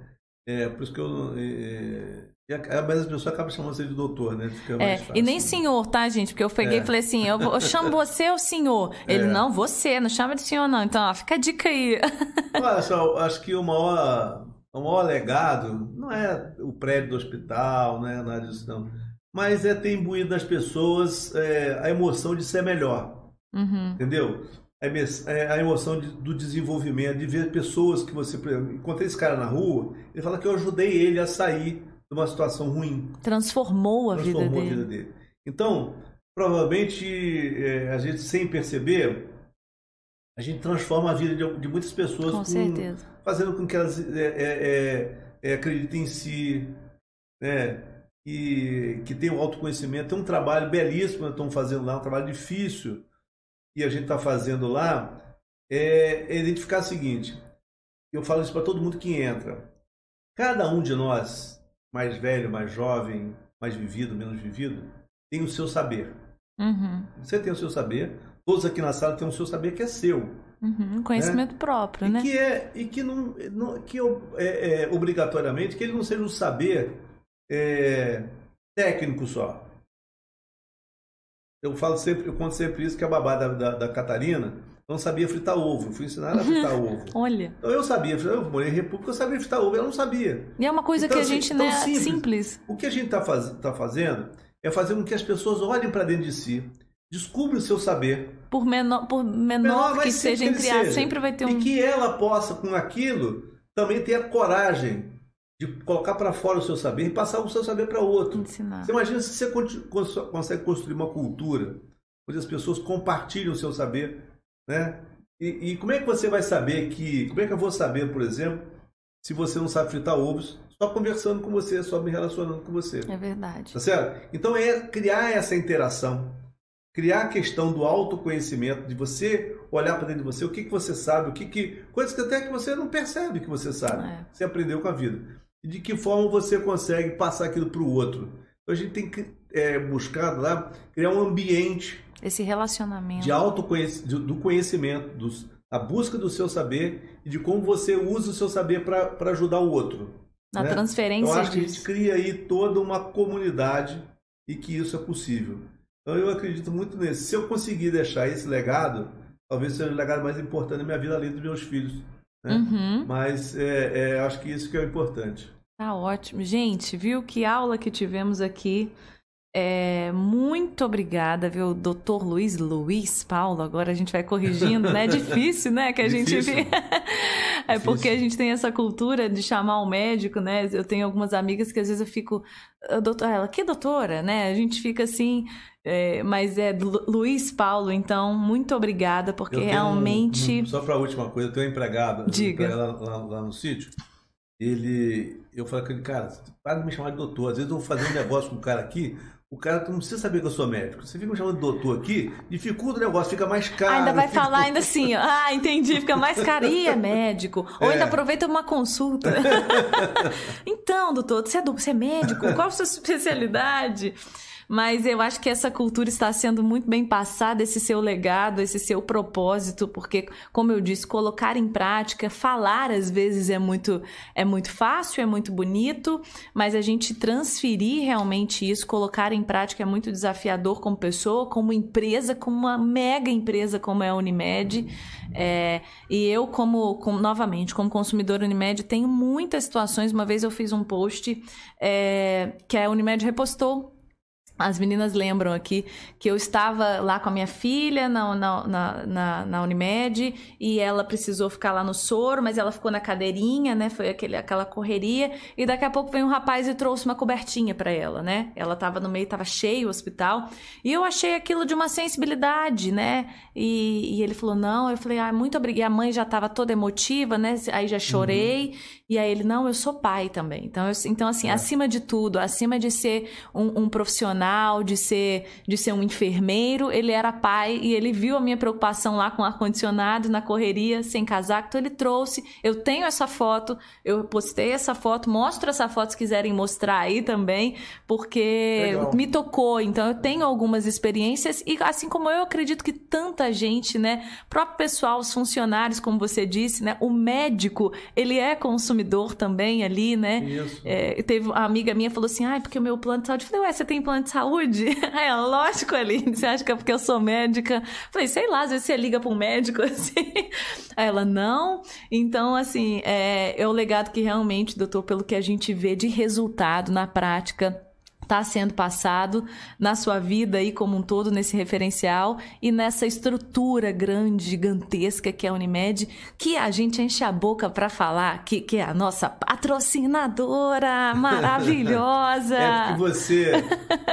É, por isso que eu... é, é, é, mas as pessoas acabam chamando você de doutor, né? É, fácil. e nem senhor, tá, gente? Porque eu peguei É. e falei assim: eu, vou- eu chamo você ou senhor? Ele, É. não, você, não chama de senhor, não. Então, ó, fica a dica aí. Acho, eu acho que o maior, o maior legado não é o prédio do hospital, não é nada disso não. Mas é ter imbuído nas pessoas é, a emoção de ser melhor, Uhum. entendeu? A é, a emoção do desenvolvimento, de ver pessoas que você... por exemplo, Encontrei esse cara na rua, ele fala que eu ajudei ele a sair de uma situação ruim. Transformou a vida transformou dele. a vida dele. Então, provavelmente, é, a gente sem perceber, a gente transforma a vida de, de muitas pessoas Com certeza. fazendo com que elas é, é, é, é, acreditem em si, né? E que tenham autoconhecimento. Tem um trabalho belíssimo que estão fazendo lá, um trabalho difícil que a gente está fazendo lá, é, é identificar o seguinte. Eu falo isso para todo mundo que entra. Cada um de nós, mais velho, mais jovem, mais vivido, menos vivido, tem o seu saber. Uhum. Você tem o seu saber. Todos aqui na sala têm o seu saber que é seu. Uhum. Conhecimento próprio, E né? que, é, e que, não, não- que é, é, obrigatoriamente que ele não seja um saber é, técnico só. Eu falo sempre, eu conto sempre isso que a babá da, da, da Catarina não sabia fritar ovo. Eu fui ensinar ela a fritar *laughs* ovo. Olha. Então eu sabia, eu morei em República, eu sabia fritar ovo, ela não sabia. E é uma coisa Então, que a assim, gente, né, simples. simples. O que a gente está faz, tá fazendo é fazer com que as pessoas olhem para dentro de si Descubra o seu saber. Por menor, por menor, menor que seja, entre aspas, sempre vai ter um. E que ela possa, com aquilo, também ter a coragem de colocar para fora o seu saber e passar o seu saber para outro. Ensinar. Você imagina se você consegue construir uma cultura onde as pessoas compartilham o seu saber, né? E, e, como é que você vai saber que. Como é que eu vou saber, por exemplo, se você não sabe fritar ovos, só conversando com você, só me relacionando com você? É verdade. Tá certo? Então é criar essa interação, criar a questão do autoconhecimento, de você olhar para dentro de você, o que, que você sabe, o que, que. coisas que até que você não percebe que você sabe. É. Você aprendeu com a vida. E de que forma você consegue passar aquilo para o outro. Então a gente tem que é, buscar lá criar um ambiente esse relacionamento. De autoconhecimento, do conhecimento, dos, a busca do seu saber e de como você usa o seu saber para ajudar o outro. Na né? transferência Eu acho disso. que a gente cria aí toda uma comunidade e que isso é possível. Então eu acredito muito nisso. Se eu conseguir deixar esse legado, talvez seja o legado mais importante da minha vida, além dos meus filhos. Né? Uhum. Mas é, é, acho que isso que é importante. Tá ótimo. Gente, viu que aula que tivemos aqui. É, muito obrigada, viu, doutor Luiz Luiz Paulo. Agora a gente vai corrigindo, né? É *laughs* difícil, né? Que a difícil. gente é porque a gente tem essa cultura de chamar o médico, né? Eu tenho algumas amigas que às vezes eu fico, ah, doutora, ela, que doutora, né? A gente fica assim, é, mas é Luiz Paulo, então, muito obrigada, porque realmente. Um, um, só para a última coisa, eu tenho um empregado, Diga. Um empregado lá, lá, lá no sítio ele. Eu falei com ele, cara, para de me chamar de doutor. Às vezes eu vou fazer um negócio com o cara aqui, o cara não precisa saber que eu sou médico. Você fica me chamando de doutor aqui, dificulta o negócio, fica mais caro. ainda vai fica... falar ainda assim, ah, entendi, fica mais caro. Ih, é médico. Ou é. ainda aproveita uma consulta. *laughs* então, doutor, você é, você é médico? Qual a sua especialidade? Mas eu acho que essa cultura está sendo muito bem passada, esse seu legado, esse seu propósito, porque, como eu disse, colocar em prática, falar às vezes é muito, é muito fácil, é muito bonito, mas a gente transferir realmente isso, colocar em prática é muito desafiador como pessoa, como empresa, como uma mega empresa como é a Unimed. É, e eu, como, como, novamente, como consumidor Unimed, tenho muitas situações. Uma vez eu fiz um post é, que a Unimed repostou as meninas lembram aqui que eu estava lá com a minha filha na, na, na, na, Unimed e ela precisou ficar lá no soro, mas ela ficou na cadeirinha, né? Foi aquele, aquela correria. E daqui a pouco veio um rapaz e trouxe uma cobertinha para ela, né? Ela estava no meio, estava cheio o hospital. E eu achei aquilo de uma sensibilidade, né? E, e ele falou: não. Eu falei: ah, muito obrigada. E a mãe já estava toda emotiva, né? Aí já chorei. Uhum. E aí ele: não, eu sou pai também. Então, eu, então assim, é. acima de tudo, acima de ser um, um profissional de ser, de ser um enfermeiro, ele era pai e ele viu a minha preocupação lá com ar-condicionado, na correria, sem casaco, então ele trouxe. Eu tenho essa foto, eu postei essa foto, mostro essa foto se quiserem mostrar aí também, porque Legal. me tocou. Então eu tenho algumas experiências e assim como eu acredito que tanta gente, né, próprio pessoal, os funcionários, como você disse, né, o médico, ele é consumidor também ali, né? Isso. É, teve uma amiga minha falou assim, ah, porque o meu plano de saúde, eu falei, ué, você tem plano de saúde? *laughs* É lógico, Aline, você acha que é porque eu sou médica? Falei, sei lá, às vezes você liga para um médico *laughs* assim. Aí ela, não. Então, assim, é, é o legado que realmente, doutor, pelo que a gente vê de resultado na prática, está sendo passado na sua vida aí como um todo, nesse referencial e nessa estrutura grande, gigantesca que é a Unimed, que a gente enche a boca para falar, que, que é a nossa patrocinadora *laughs* maravilhosa. é porque você.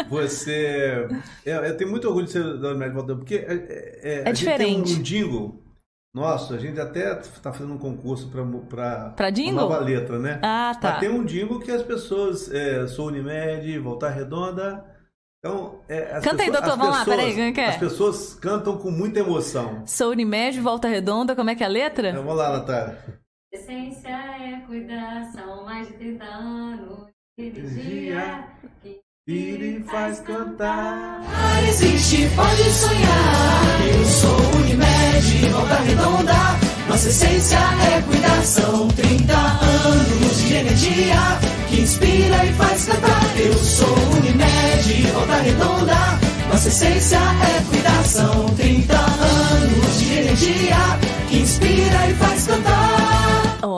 você é, eu tenho muito orgulho de ser da Unimed porque é, é, é diferente. tem um jingle nossa, a gente até está fazendo um concurso para para nova letra, né? Ah, tá. Mas tem um jingle que as pessoas, é, sou Unimed, Voltar Redonda. Então, é, Canta pessoas, aí, doutor, vamos pessoas, lá, peraí, como é que é? As pessoas cantam com muita emoção. Sou Unimed, Volta Redonda, como é que é a letra? Então, vamos lá, Natália. Essência é cuidar, são mais de 30 anos de energia que e faz cantar. Existe, pode sonhar. Eu sou Unimed, volta redonda. Nossa essência é cuidar. São 30 anos de energia que inspira e faz cantar. Eu sou Unimed, volta redonda. Nossa essência é cuidar. São 30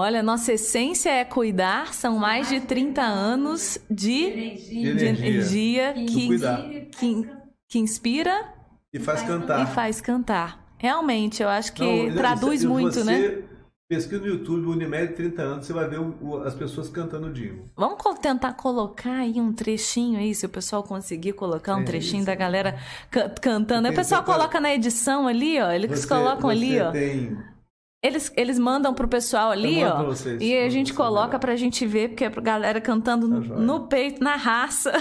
Olha, nossa essência é cuidar, são mais de 30 anos de, energia, de energia que, que, que inspira e faz cantar. E faz cantar. Realmente, eu acho que Então, traduz muito, você né? Pesquisa no YouTube, Unimed 30 anos, você vai ver o- o- as pessoas cantando o Dingo. Vamos co- tentar colocar aí um trechinho aí, se o pessoal conseguir colocar um É trechinho isso. da galera ca- cantando. Aí o pessoal coloca na edição ali, ó. Eles Você- colocam ali, ó. Tem... Eles, eles mandam pro pessoal ali, ó. vocês, e a gente coloca melhor. pra gente ver, porque é pra galera cantando Tá no, peito, na raça.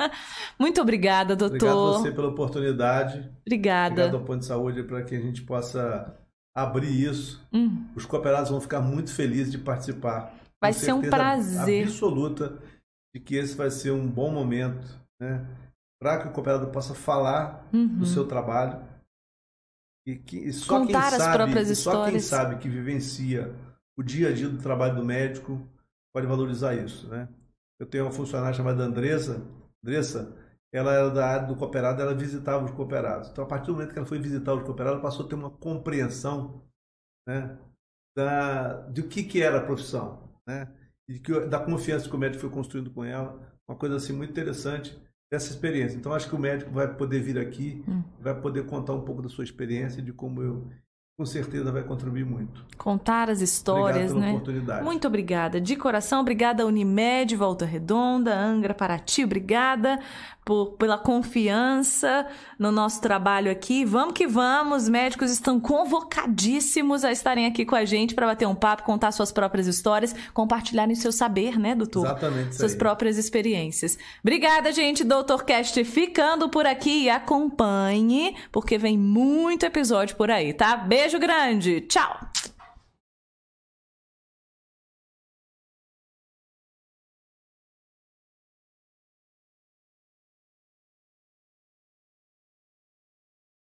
*laughs* Muito obrigada, Obrigado a doutor. você pela oportunidade. Obrigada. Obrigado ao Ponto de Saúde para que a gente possa abrir isso. Hum, Os cooperados vão ficar muito felizes de participar. Vai ser um prazer. absoluta de que esse vai ser um bom momento, né? Para que o cooperado possa falar uhum. do seu trabalho e que e só Contar quem as sabe, próprias e só quem histórias. sabe que vivencia o dia a dia do trabalho do médico pode valorizar isso, né? Eu tenho uma funcionária chamada Andressa, Andressa, ela era da área do cooperado, ela visitava os cooperados. Então, a partir do momento que ela foi visitar os cooperados, ela passou a ter uma compreensão, né, da do que que era a profissão, né? E que, da confiança que o médico foi construindo com ela, uma coisa assim muito interessante dessa experiência. Então, acho que o médico vai poder vir aqui, Hum. vai poder contar um pouco da sua experiência, de como eu, com certeza, vai contribuir muito. Contar as histórias, né? oportunidade. Muito obrigada. De coração, obrigada Unimed, Volta Redonda, Angra, Paraty, obrigada por, pela confiança no nosso trabalho aqui. Vamos que vamos, os médicos estão convocadíssimos a estarem aqui com a gente para bater um papo, contar suas próprias histórias, compartilharem seu saber, né, doutor? Exatamente Suas aí. próprias experiências. Obrigada, gente. Doutor Cast ficando por aqui e acompanhe, porque vem muito episódio por aí, tá? Beijo grande. Tchau.